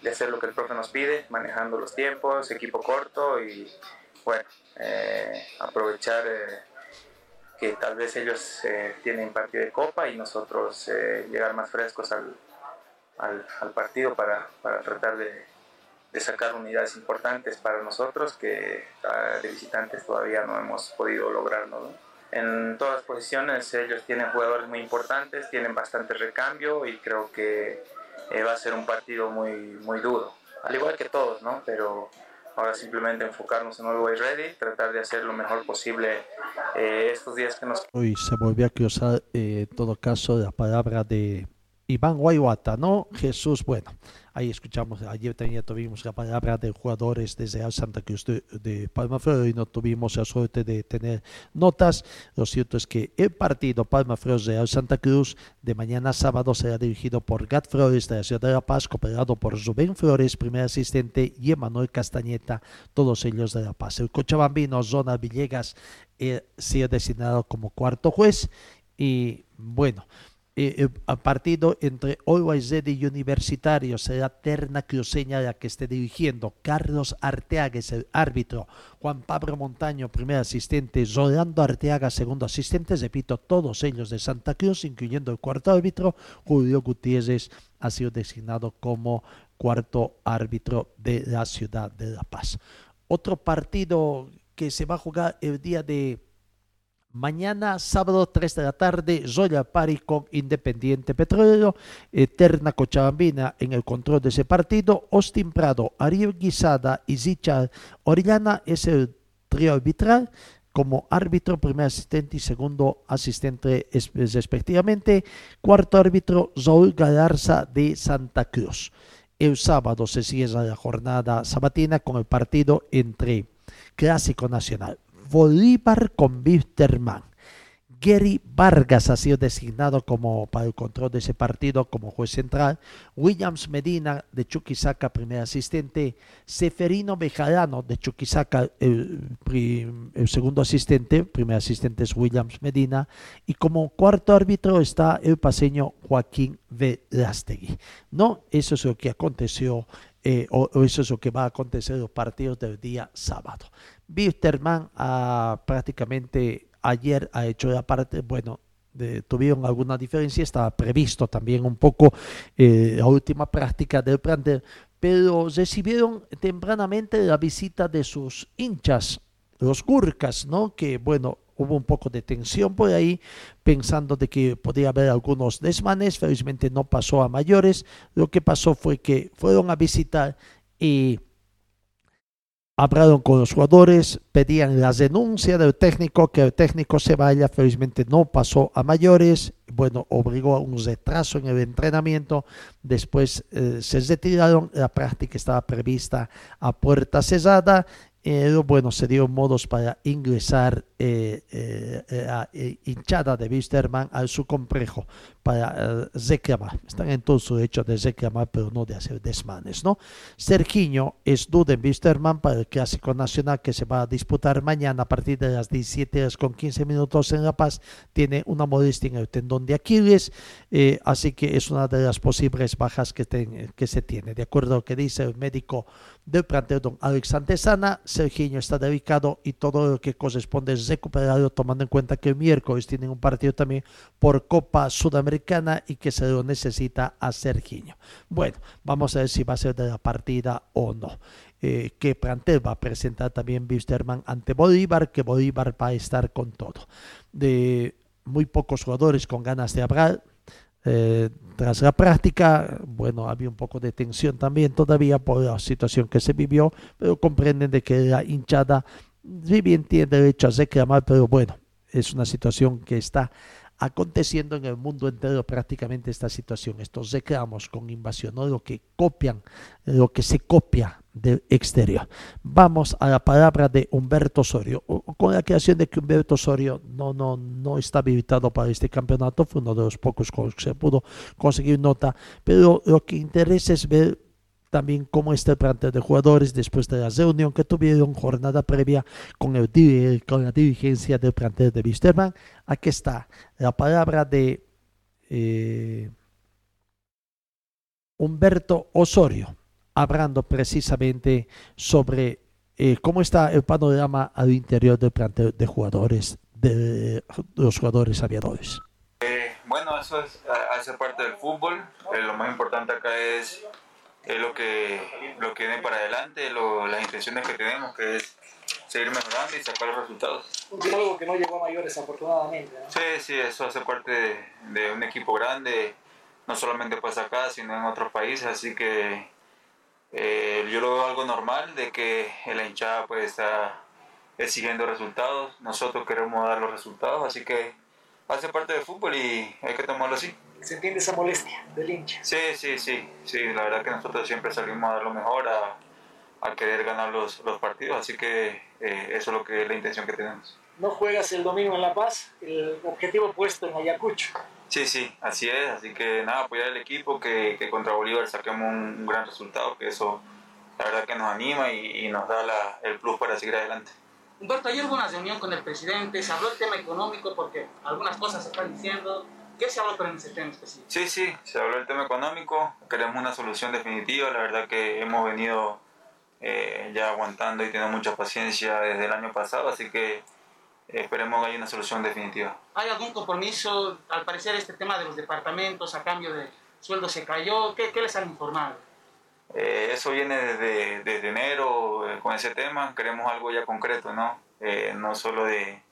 de, hacer lo que el profe nos pide, manejando los tiempos, equipo corto y bueno, aprovechar que tal vez ellos eh, tienen partido de copa y nosotros eh, llegar más frescos al, al, partido para, para tratar de, de, sacar unidades importantes para nosotros que ah, de visitantes todavía no hemos podido lograrlo. En todas las posiciones ellos tienen jugadores muy importantes, tienen bastante recambio y creo que eh, va a ser un partido muy, muy duro, al igual que todos, ¿no? pero Ahora simplemente enfocarnos en Always Ready, tratar de hacer lo mejor posible eh, estos días que nos... Hoy se volvió a cruzar eh, en todo caso la palabra de Iván Guayuata, ¿no? Jesús, bueno, ahí escuchamos, ayer también tuvimos la palabra de jugadores desde Santa Cruz de, Palma Flor y no tuvimos la suerte de tener notas. Lo cierto es que el partido Palma Flor Real Santa Cruz de mañana sábado será dirigido por Gat Flores de la Ciudad de La Paz, cooperado por Rubén Flores, primer asistente, y Emanuel Castañeta, todos ellos de La Paz. El Cochabambino, Zona Villegas, eh, ha designado como cuarto juez y bueno, eh, partido entre Always y Universitario será terna cruceña la que esté dirigiendo. Carlos Arteaga es el árbitro. Juan Pablo Montaño, primer asistente. Rolando Arteaga, segundo asistente. Repito, todos ellos de Santa Cruz, incluyendo el cuarto árbitro. Julio Gutiérrez ha sido designado como cuarto árbitro de la ciudad de La Paz. Otro partido que se va a jugar el día de mañana, sábado 3 de la tarde, Zoya Pari con Independiente Petrolero, Eterna Cochabambina en el control de ese partido, Austin Prado, Ariel Guisada y Zicha Orellana es el trío arbitral como árbitro, primer asistente y segundo asistente respectivamente. Cuarto árbitro, Zoul Galarza de Santa Cruz. El sábado se cierra la jornada sabatina con el partido entre Clásico Nacional, Bolívar con Wisterman. Gary Vargas ha sido designado como para el control de ese partido como juez central. Williams Medina de Chuquisaca, primer asistente. Seferino Bejarano de Chuquisaca, el, segundo asistente. Primer asistente es Williams Medina. Y como cuarto árbitro está el paseño Joaquín Velástegui. No, eso es lo que aconteció. Eh, o, o, eso es lo que va a acontecer en los partidos del día sábado. Wisterman ha prácticamente ayer ha hecho la parte, bueno, tuvieron alguna diferencia, estaba previsto también un poco eh, la última práctica del plantel, pero recibieron tempranamente la visita de sus hinchas, los Gurkas, ¿no? Que bueno, hubo un poco de tensión por ahí, pensando de que podía haber algunos desmanes, felizmente no pasó a mayores, lo que pasó fue que fueron a visitar y hablaron con los jugadores, pedían la denuncia del técnico, que el técnico se vaya, felizmente no pasó a mayores, bueno, obligó a un retraso en el entrenamiento, después eh, se retiraron, la práctica estaba prevista a puerta cerrada, eh, bueno, se dio modos para ingresar eh, eh, hinchada de Wisterman a su complejo para reclamar. Están en todo su derecho de reclamar, pero no de hacer desmanes, ¿no? Sergiño es duda en Wisterman para el Clásico Nacional que se va a disputar mañana a partir de las 17 horas con 15 minutos en La Paz. Tiene una molestia en el tendón de Aquiles, así que es una de las posibles bajas que, que se tiene. De acuerdo a lo que dice el médico del plantel, don Alex Antesana, Sergiño está dedicado y todo lo que corresponde es recuperado, tomando en cuenta que el miércoles tienen un partido también por Copa Sudamericana y que se lo necesita a Sergiño. Bueno, vamos a ver si va a ser de la partida o no. Eh, que plantel va a presentar también Wisterman ante Bolívar, que Bolívar va a estar con todo. De muy pocos jugadores con ganas de hablar, eh, tras la práctica, bueno, había un poco de tensión también todavía por la situación que se vivió, pero comprenden de que la hinchada si bien tiene derecho a reclamar, pero bueno, es una situación que está aconteciendo en el mundo entero prácticamente esta situación, estos reclamos con invasión, ¿no? lo que copian, lo que se copia del exterior. Vamos a la palabra de Humberto Osorio, con la creación de que Humberto Osorio no, no, no está habilitado para este campeonato, fue uno de los pocos que se pudo conseguir nota, pero lo que interesa es ver también cómo está el plantel de jugadores después de la reunión que tuvieron jornada previa con, el, con la dirigencia del plantel de Wisterman. Aquí está la palabra de eh, Humberto Osorio, hablando precisamente sobre eh, cómo está el panorama al interior del plantel de jugadores, de, los jugadores aviadores. Eh, bueno, eso es, hace parte del fútbol. lo más importante acá es es lo que, lo que viene para adelante, lo, las intenciones que tenemos, que es seguir mejorando y sacar los resultados. Algo que no llegó a mayores, afortunadamente. ¿no? Sí, sí, eso hace parte de, de, un equipo grande, no solamente pues acá, sino en otros países, así que eh, yo lo veo algo normal de que la hinchada pues está exigiendo resultados, nosotros queremos dar los resultados, así que hace parte del fútbol y hay que tomarlo así se entiende esa molestia del hincha. Sí, sí, sí, sí, la verdad que nosotros siempre salimos a dar lo mejor, a, a querer ganar los, los, partidos, así que eh, eso es lo que es la intención que tenemos. ¿No juegas el domingo en La Paz? El objetivo puesto en Ayacucho. Sí, sí, así es, así que nada, apoyar al equipo, que, que contra Bolívar saquemos un, un, gran resultado, que eso la verdad que nos anima y, y nos da la, el plus para seguir adelante. Humberto, ayer hubo una reunión con el presidente, se habló del tema económico porque algunas cosas se están diciendo, ¿Qué se habló con ese tema específico? Sí, sí, se habló del tema económico, queremos una solución definitiva, la verdad que hemos venido eh, ya aguantando y teniendo mucha paciencia desde el año pasado, así que eh, esperemos que haya una solución definitiva. ¿Hay algún compromiso? Al parecer este tema de los departamentos a cambio de sueldo se cayó, ¿qué, qué les han informado? Eh, eso viene desde, desde enero eh, con ese tema, queremos algo ya concreto, ¿no? No solo de,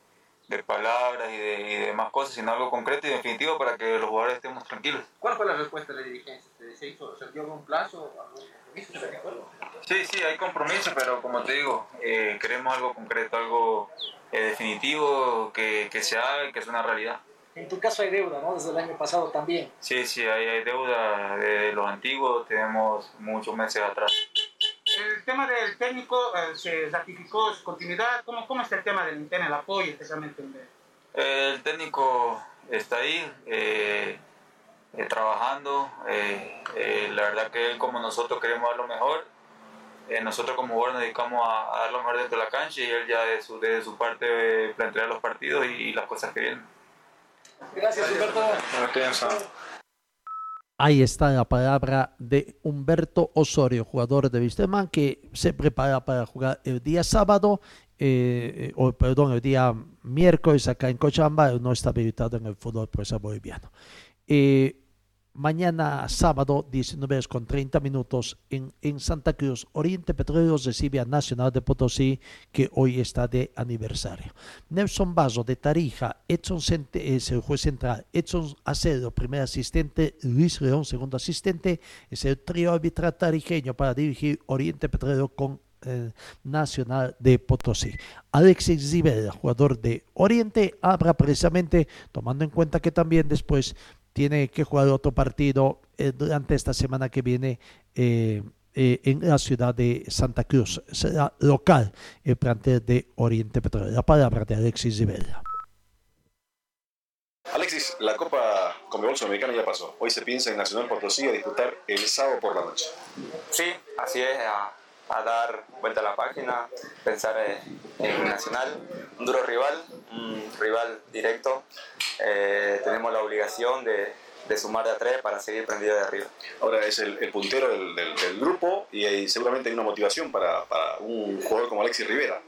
de palabras y de, y de más cosas, sino algo concreto y definitivo para que los jugadores estemos tranquilos. ¿Cuál fue la respuesta de la dirigencia? ¿Se hizo, se dio algún plazo, algún compromiso? Sí, sí, hay compromiso, pero como te digo, eh, queremos algo concreto, algo eh, definitivo que, que se haga y que sea una realidad. En tu caso hay deuda, ¿no? Desde el año pasado también. Sí, sí, hay, hay deuda de los antiguos, tenemos muchos meses atrás. El tema del técnico eh, se ratificó su continuidad. ¿Cómo, ¿Cómo está el tema del interno, el apoyo, especialmente en El técnico está ahí eh, eh, trabajando. eh, eh, la verdad que él como nosotros queremos dar lo mejor. Eh, nosotros como jugadores nos dedicamos a, a dar lo mejor dentro de la cancha y él ya de su, desde su parte eh, plantea los partidos y, y las cosas que vienen. Gracias, Humberto. Ahí está la palabra de Humberto Osorio, jugador de Wisterman, que se prepara para jugar el día sábado, eh, o perdón, el día miércoles acá en Cochabamba, no está habilitado en el fútbol profesional boliviano. Eh, mañana sábado, 19 horas con 30 minutos, en, en Santa Cruz, Oriente Petroleros recibe a Nacional de Potosí, que hoy está de aniversario. Nelson Bazo de Tarija, Edson Cente- es el juez central, Edson Acedo, primer asistente, Luis León, segundo asistente, es el trío arbitral tarijeño para dirigir Oriente Petrolero con eh, Nacional de Potosí. Alexis Rivera, jugador de Oriente, habrá precisamente, tomando en cuenta que también después tiene que jugar otro partido eh, durante esta semana que viene eh, eh, en la ciudad de Santa Cruz. Será local el plantel de Oriente Petrolero. La palabra de Alexis Rivera. Alexis, la Copa Conmebol Sudamericana ya pasó. Hoy se piensa en Nacional Potosí a disputar el sábado por la noche. Sí, así es, a, a dar vuelta a la página, pensar eh, en Nacional, un duro rival, un rival directo. Eh, tenemos la obligación de, sumar de a tres para seguir prendido de arriba. Ahora es el, puntero del, grupo y seguramente hay una motivación para, para un jugador como Alexis Rivera.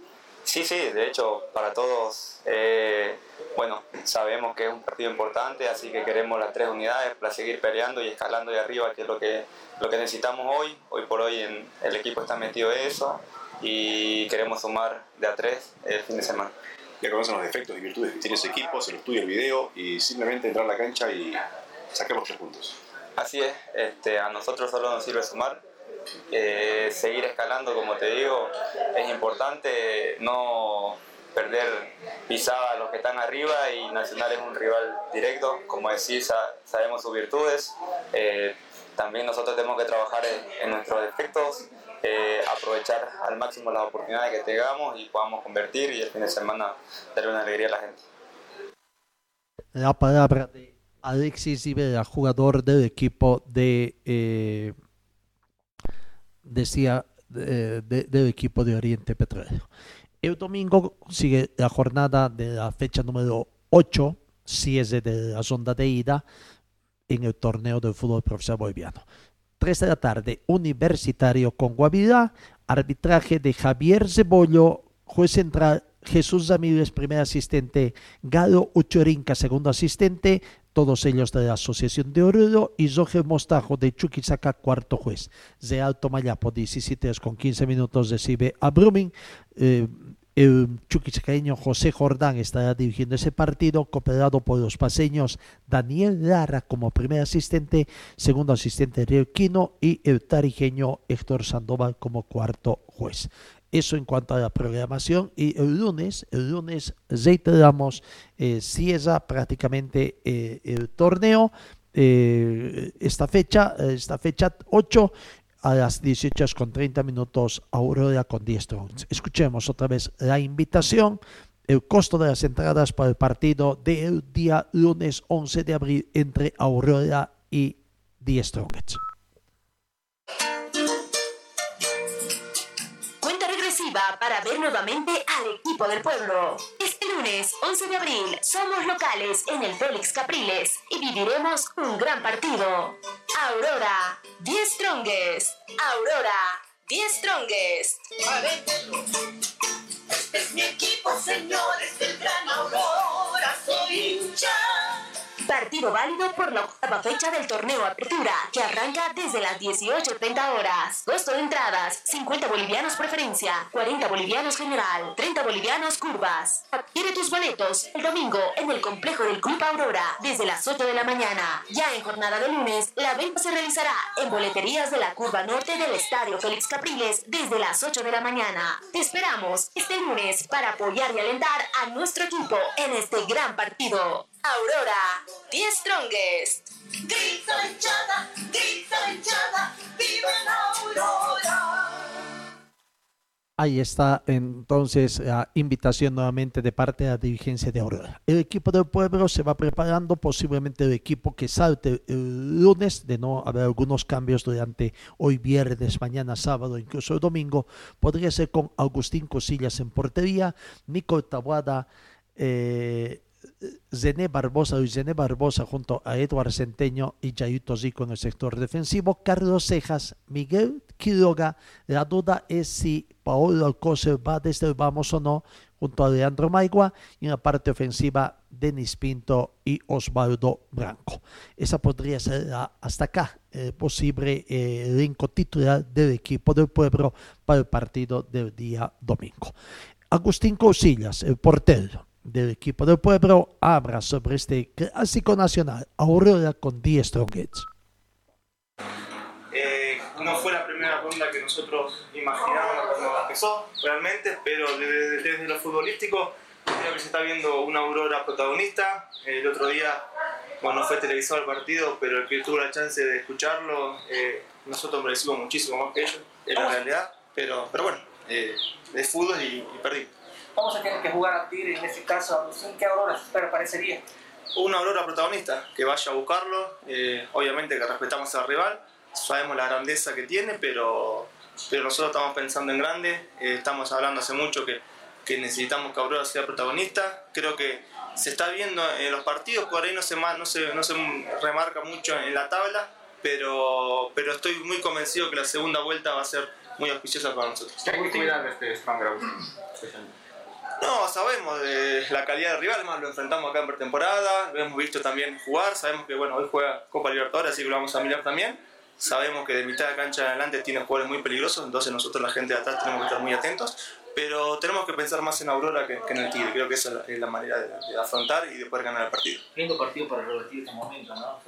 Sí, sí, de hecho, para todos, eh, bueno, sabemos que es un partido importante, así que queremos las tres unidades para seguir peleando y escalando de arriba, que es lo que, lo que necesitamos hoy. Hoy por hoy en, el equipo está metido en eso y queremos sumar de a tres el fin de semana. Ya conocen los defectos y virtudes que tiene ese equipo, se lo estudia el video y simplemente entrar a la cancha y sacar los tres puntos. Así es, este, a nosotros solo nos sirve sumar. Eh, seguir escalando, como te digo, es importante no perder pisada a los que están arriba y Nacional es un rival directo, como decís, sa- sabemos sus virtudes. Eh, también nosotros tenemos que trabajar en, nuestros defectos, eh, aprovechar al máximo las oportunidades que tengamos y podamos convertir y el fin de semana darle una alegría a la gente. La palabra de Alexis Rivera, jugador del equipo de decía de- de- equipo de Oriente Petrolero. El domingo sigue la jornada de la fecha número 8, cierre de la ronda de ida en el torneo del fútbol profesional boliviano. 3 de la tarde, Universitario con Guavirá, arbitraje de Javier Cebollo, juez central, Jesús Ramírez, primer asistente, Galo Uchorinca, segundo asistente, todos ellos de la Asociación de Oruro, y Roger Mostajo de Chuquisaca, cuarto juez. De Alto Mayapo, 17 horas con 15 minutos, recibe a Brumming. Eh, el chuquisaqueño José Jordán estará dirigiendo ese partido, cooperado por los paseños Daniel Lara como primer asistente, segundo asistente Riel Quino y el tarijeño Héctor Sandoval como cuarto juez. Eso en cuanto a la programación. Y el lunes, el lunes reiteramos, eh, cierra prácticamente eh, el torneo. eh, esta fecha, esta fecha 8 a las 18 horas con 30 minutos, Aurora con 10 Strongest. Escuchemos otra vez la invitación, el costo de las entradas para el partido del día lunes 11 de abril entre Aurora y 10 Strongest. Para ver nuevamente al equipo del pueblo. Este lunes, 11 de abril, somos locales en el Félix Capriles y viviremos un gran partido. Aurora, 10 Strongest. Aurora, 10 Strongest. Este es mi equipo, señores del Gran Aurora, soy hincha. Partido válido por la octava fecha del torneo Apertura, que arranca desde las 18.30 horas. Costo de entradas, 50 bolivianos preferencia, 40 bolivianos general, 30 bolivianos curvas. Adquiere tus boletos el domingo en el complejo del Club Aurora, desde las 8 de la mañana. Ya en jornada de lunes, la venta se realizará en boleterías de la curva norte del Estadio Félix Capriles desde las 8 de la mañana. Te esperamos este lunes para apoyar y alentar a nuestro equipo en este gran partido. Aurora, 10 Strongest. Grita hinchada, grita hinchada, viva la Aurora. Ahí está entonces la invitación nuevamente de parte de la dirigencia de Aurora. El equipo del pueblo se va preparando, posiblemente el equipo que salte el lunes, de no haber algunos cambios durante hoy viernes, mañana sábado, incluso el domingo, podría ser con Agustín Cosillas en portería, Nico Tabuada, eh, Zené Barbosa, Luis Zené Barbosa junto a Eduardo Centeño y Jair Zico en el sector defensivo, Carlos Cejas, Miguel Quiroga. La duda es si Paolo Alcocer va desde el vamos o no, junto a Leandro Maigua, y en la parte ofensiva, Denis Pinto y Osvaldo Branco. Esa podría ser hasta acá el posible eh, elenco titular del equipo del pueblo para el partido del día domingo. Agustín Cosillas, el portero del equipo del pueblo habla sobre este clásico nacional Aurora con 10 Strongets. Eh, no fue la primera ronda que nosotros imaginábamos cuando empezó, realmente, pero desde, desde lo futbolístico creo que se está viendo una Aurora protagonista. El otro día, bueno, no fue televisado el partido, pero el que tuvo la chance de escucharlo, eh, nosotros merecimos muchísimo más que ellos, es la realidad, pero, pero bueno, eh, es fútbol y, y perdimos. Vamos a tener que jugar a Tigre en este caso. ¿En qué Aurora se parecería? una Aurora protagonista, que vaya a buscarlo, eh, obviamente que respetamos al rival, sabemos la grandeza que tiene, pero, pero nosotros estamos pensando en grande, eh, estamos hablando hace mucho que, que necesitamos que Aurora sea protagonista, creo que se está viendo en los partidos, por ahí no se, no se, no se remarca mucho en la tabla, pero, pero estoy muy convencido que la segunda vuelta va a ser muy auspiciosa para nosotros. ¿Qué hay que cuidar de este No, sabemos de la calidad del rival, además lo enfrentamos acá en pretemporada, lo hemos visto también jugar, sabemos que bueno, hoy juega Copa Libertadores, así que lo vamos a mirar también. Sabemos que de mitad de cancha adelante tiene jugadores muy peligrosos, entonces nosotros la gente de atrás tenemos que estar muy atentos, pero tenemos que pensar más en Aurora que, que en el Tigre, creo que esa es la, es la manera de, de afrontar y de poder ganar el partido. Lindo partido para revertir este momento, ¿no?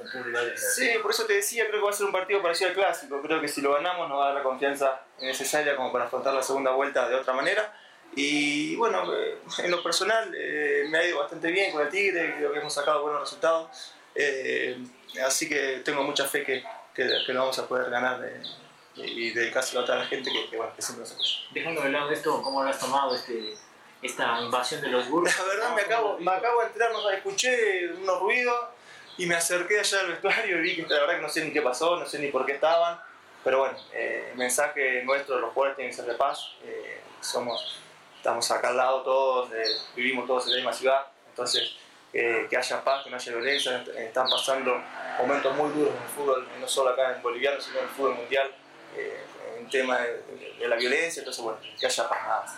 Sí, por eso te decía, creo que va a ser un partido parecido al clásico. Creo que si lo ganamos nos va a dar la confianza necesaria como para afrontar la segunda vuelta de otra manera. Y bueno, eh, en lo personal eh, me ha ido bastante bien con el Tigre, creo que hemos sacado buenos resultados. Eh, así que tengo mucha fe que, que, que lo vamos a poder ganar eh, y dedicárselo a toda la gente que, que, bueno, que siempre nos apoya. Dejando de lado esto, ¿cómo lo has tomado este, esta invasión de los Gurus? La verdad me acabo, me acabo de no sé, escuché unos ruidos y me acerqué allá al vestuario y vi que la verdad que no sé ni qué pasó, no sé ni por qué estaban, pero bueno, eh, el mensaje nuestro, los jugadores tienen que ser de paz, somos, estamos acá al lado todos, eh, vivimos todos en la misma ciudad, entonces eh, que haya paz, que no haya violencia, eh, están pasando momentos muy duros en el fútbol, no solo acá en boliviano, sino en el fútbol mundial, en tema de, la violencia, entonces bueno, que haya paz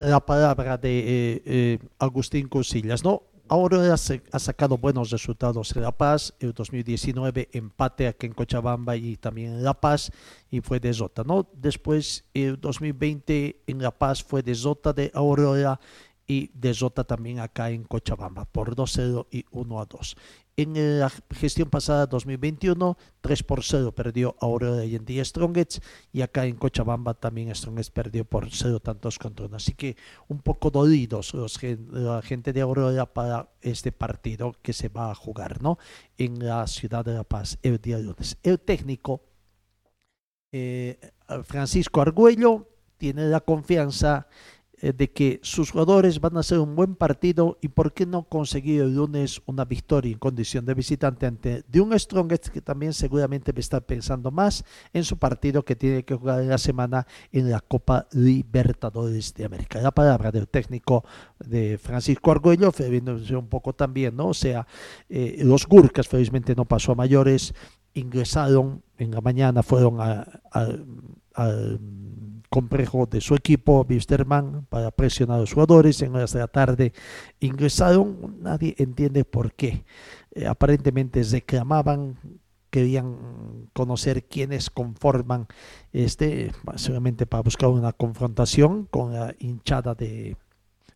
la palabra de Agustín Cosillas, ¿no? Ahora ha sacado buenos resultados en La Paz, el 2019 empate aquí en Cochabamba y también en La Paz y fue derrota, ¿no? Después el 2020 en La Paz fue derrota de Aurora y derrota también acá en Cochabamba por 2-0 y 1-2. En la gestión pasada 2021, 3 por 0 perdió Aurora y en 10 Strongets y acá en Cochabamba también Strongets perdió por 0 tantos contra uno. Así que un poco dolidos los, la gente de Aurora para este partido que se va a jugar ¿no? en la ciudad de La Paz el día lunes. El técnico eh, Francisco Argüello tiene la confianza eh, de que sus jugadores van a hacer un buen partido y por qué no conseguir el lunes una victoria en condición de visitante ante de un Strongest que también seguramente a estar pensando más en su partido que tiene que jugar en la semana en la Copa Libertadores de América. La palabra del técnico de Francisco Argüello, un poco también, ¿no? O sea, eh, los Gurkas felizmente no pasó a mayores ingresaron en la mañana, fueron al complejo de su equipo, Wisterman, para presionar a los jugadores. En horas de la tarde ingresaron, nadie entiende por qué. Eh, aparentemente reclamaban querían conocer quiénes conforman este, básicamente para buscar una confrontación con la hinchada de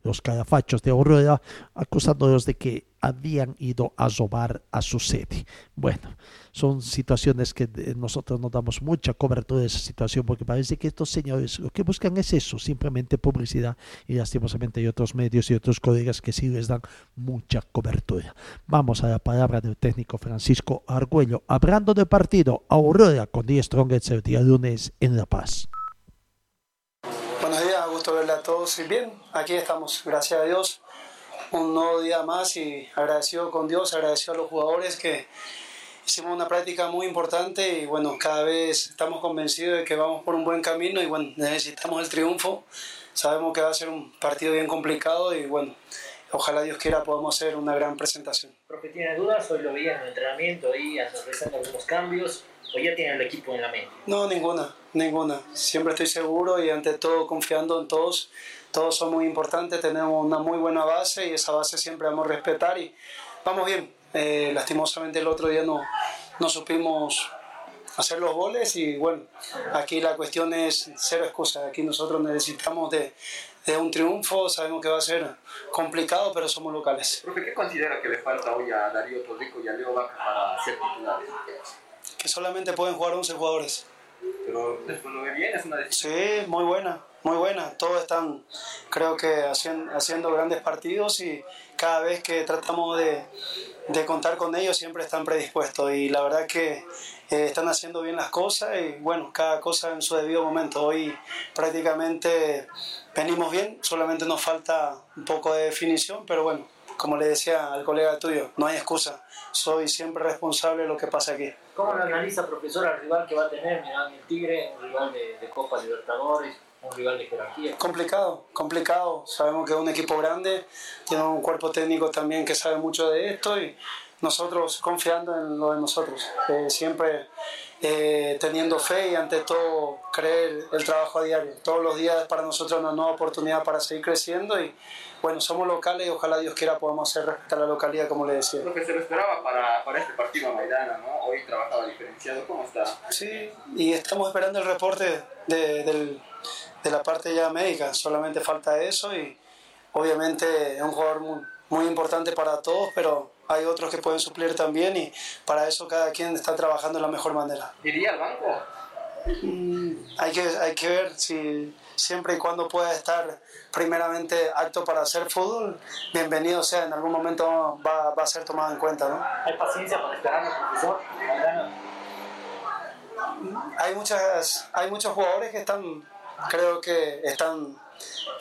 los calafachos de Aurora, acusándolos de que habían ido a robar a su sede. Bueno, son situaciones que nosotros nos damos mucha cobertura de esa situación porque parece que estos señores lo que buscan es eso, simplemente publicidad y lastimosamente hay otros medios y otros colegas que sí les dan mucha cobertura. Vamos a la palabra del técnico Francisco Argüello, hablando del partido Aurora con 10 Strongets el día lunes en La Paz. Todos. Bien, aquí estamos, gracias a Dios. Un nuevo día más y agradecido con Dios, agradecido a los jugadores que hicimos una práctica muy importante y bueno, cada vez estamos convencidos de que vamos por un buen camino y bueno, necesitamos el triunfo. Sabemos que va a ser un partido bien complicado y bueno, ojalá Dios quiera podamos hacer una gran presentación. Profe, ¿tiene dudas? Hoy lo vi en el entrenamiento, ahí realizando algunos cambios. ¿O ya tiene el equipo en la mente? No, ninguna, ninguna. Siempre estoy seguro y ante todo confiando en todos. Todos son muy importantes, tenemos una muy buena base y esa base siempre vamos a respetar y vamos bien. Eh, lastimosamente el otro día no, no supimos hacer los goles y bueno, aquí la cuestión es cero excusa. Aquí nosotros necesitamos de, de, un triunfo, sabemos que va a ser complicado, pero somos locales. Profe, ¿qué considera que le falta hoy a Darío Torrico y a Leo Vaca para ser titulares? Que solamente pueden jugar 11 jugadores. Pero después lo ve bien, es una decisión. Sí, muy buena, muy buena. Todos están, creo que, haciendo, haciendo grandes partidos y cada vez que tratamos de, de, contar con ellos siempre están predispuestos. Y la verdad que eh, están haciendo bien las cosas y bueno, cada cosa en su debido momento. Hoy prácticamente venimos bien, solamente nos falta un poco de definición, pero bueno, como le decía al colega tuyo, no hay excusa. Soy siempre responsable de lo que pasa aquí. ¿Cómo lo analiza, profesor, al rival que va a tener? Mirá, el Tigre, un rival de, de Copa Libertadores, un rival de jerarquía. Complicado, complicado. Sabemos que es un equipo grande, tiene un cuerpo técnico también que sabe mucho de esto y nosotros confiando en lo de nosotros. Eh, siempre eh, teniendo fe y ante todo creer el trabajo a diario. Todos los días para nosotros una nueva oportunidad para seguir creciendo y bueno, somos locales y ojalá Dios quiera podamos hacer respetar la localidad como le decía. Lo que se lo esperaba para, para este partido Maidana, ¿no? Hoy trabajaba diferenciado, ¿cómo está? Sí, y estamos esperando el reporte de, del, de la parte ya médica, solamente falta eso y obviamente es un jugador muy, muy importante para todos, pero hay otros que pueden suplir también y para eso cada quien está trabajando de la mejor manera. ¿Iría al banco? Mm, hay, que, hay que ver si siempre y cuando pueda estar primeramente apto para hacer fútbol, bienvenido sea, en algún momento va, va a ser tomado en cuenta. ¿no? ¿Hay paciencia para esperar, profesor? Hay, muchas, hay muchos jugadores que están, creo que están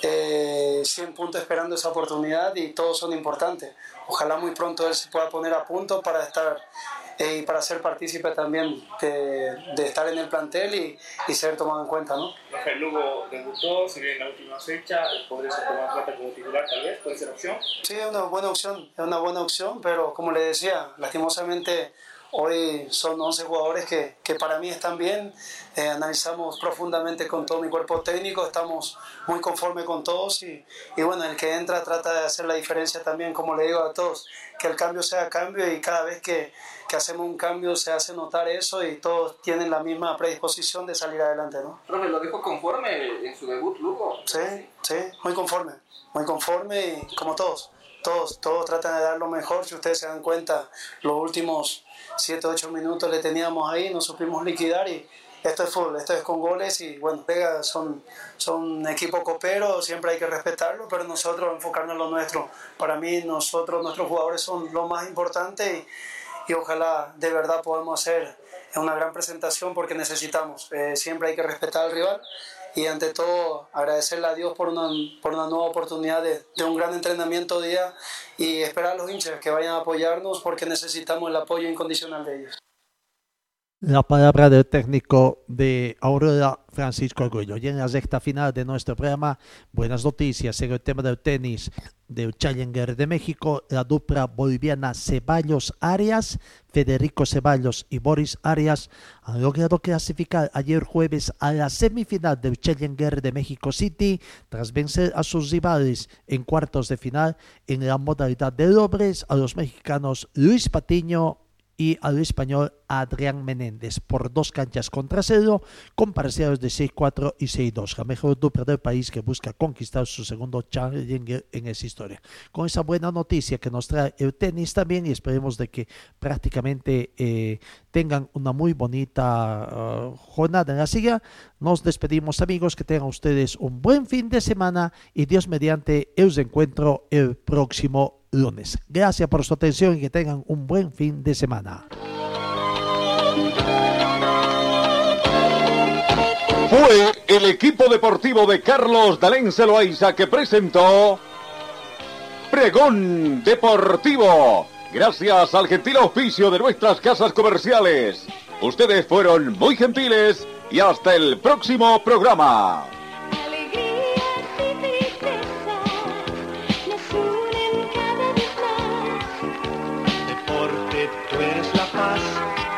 eh, 100 puntos esperando esa oportunidad y todos son importantes. Ojalá muy pronto él se pueda poner a punto para estar eh, y para ser partícipe también de, de, estar en el plantel y, y, ser tomado en cuenta. ¿no? Rafael Lugo debutó, se viene en la última fecha, podría ser tomado cuenta como titular tal vez, puede ser opción. Sí, es una buena opción, es una buena opción, pero como le decía, lastimosamente Hoy son 11 jugadores que, que para mí están bien. Eh, analizamos profundamente con todo mi cuerpo técnico, estamos muy conformes con todos y, y, bueno, el que entra trata de hacer la diferencia también, como le digo a todos, que el cambio sea cambio y cada vez que, que hacemos un cambio se hace notar eso y todos tienen la misma predisposición de salir adelante. ¿no? Profe, ¿lo dijo conforme en su debut, Lugo? Sí, sí, muy conforme, muy conforme y como todos. Todos, todos tratan de dar lo mejor. Si ustedes se dan cuenta, los últimos 7, 8 minutos le teníamos ahí, nos supimos liquidar y esto es fútbol, esto es con goles y bueno, Vega son, son equipo copero, siempre hay que respetarlo, pero nosotros enfocarnos en lo nuestro. Para mí, nosotros, nuestros jugadores son lo más importante y, y ojalá de verdad podamos hacer una gran presentación porque necesitamos. Eh, siempre hay que respetar al rival y ante todo agradecerle a Dios por una, por una nueva oportunidad de, de, un gran entrenamiento día y esperar a los hinchas que vayan a apoyarnos porque necesitamos el apoyo incondicional de ellos. La palabra del técnico de Aurora, Francisco Arguello. Y en la recta final de nuestro programa, buenas noticias en el tema del tenis del Challenger de México. La dupla boliviana Ceballos Arias, Federico Ceballos y Boris Arias han logrado clasificar ayer jueves a la semifinal del Challenger de México City tras vencer a sus rivales en cuartos de final en la modalidad de dobles a los mexicanos Luis Patiño y al español Adrián Menéndez por dos canchas contra cero con parciales de 6-4 y 6-2. La mejor dupla del país que busca conquistar su segundo challenger en esa historia. Con esa buena noticia que nos trae el tenis también y esperemos de que prácticamente eh, tengan una muy bonita uh, jornada en la silla. Nos despedimos amigos, que tengan ustedes un buen fin de semana y Dios mediante os encuentro el próximo lunes. Gracias por su atención y que tengan un buen fin de semana. Fue el equipo deportivo de Carlos Dalén Celoaiza que presentó Pregón Deportivo. Gracias al gentil oficio de nuestras casas comerciales. Ustedes fueron muy gentiles y hasta el próximo programa.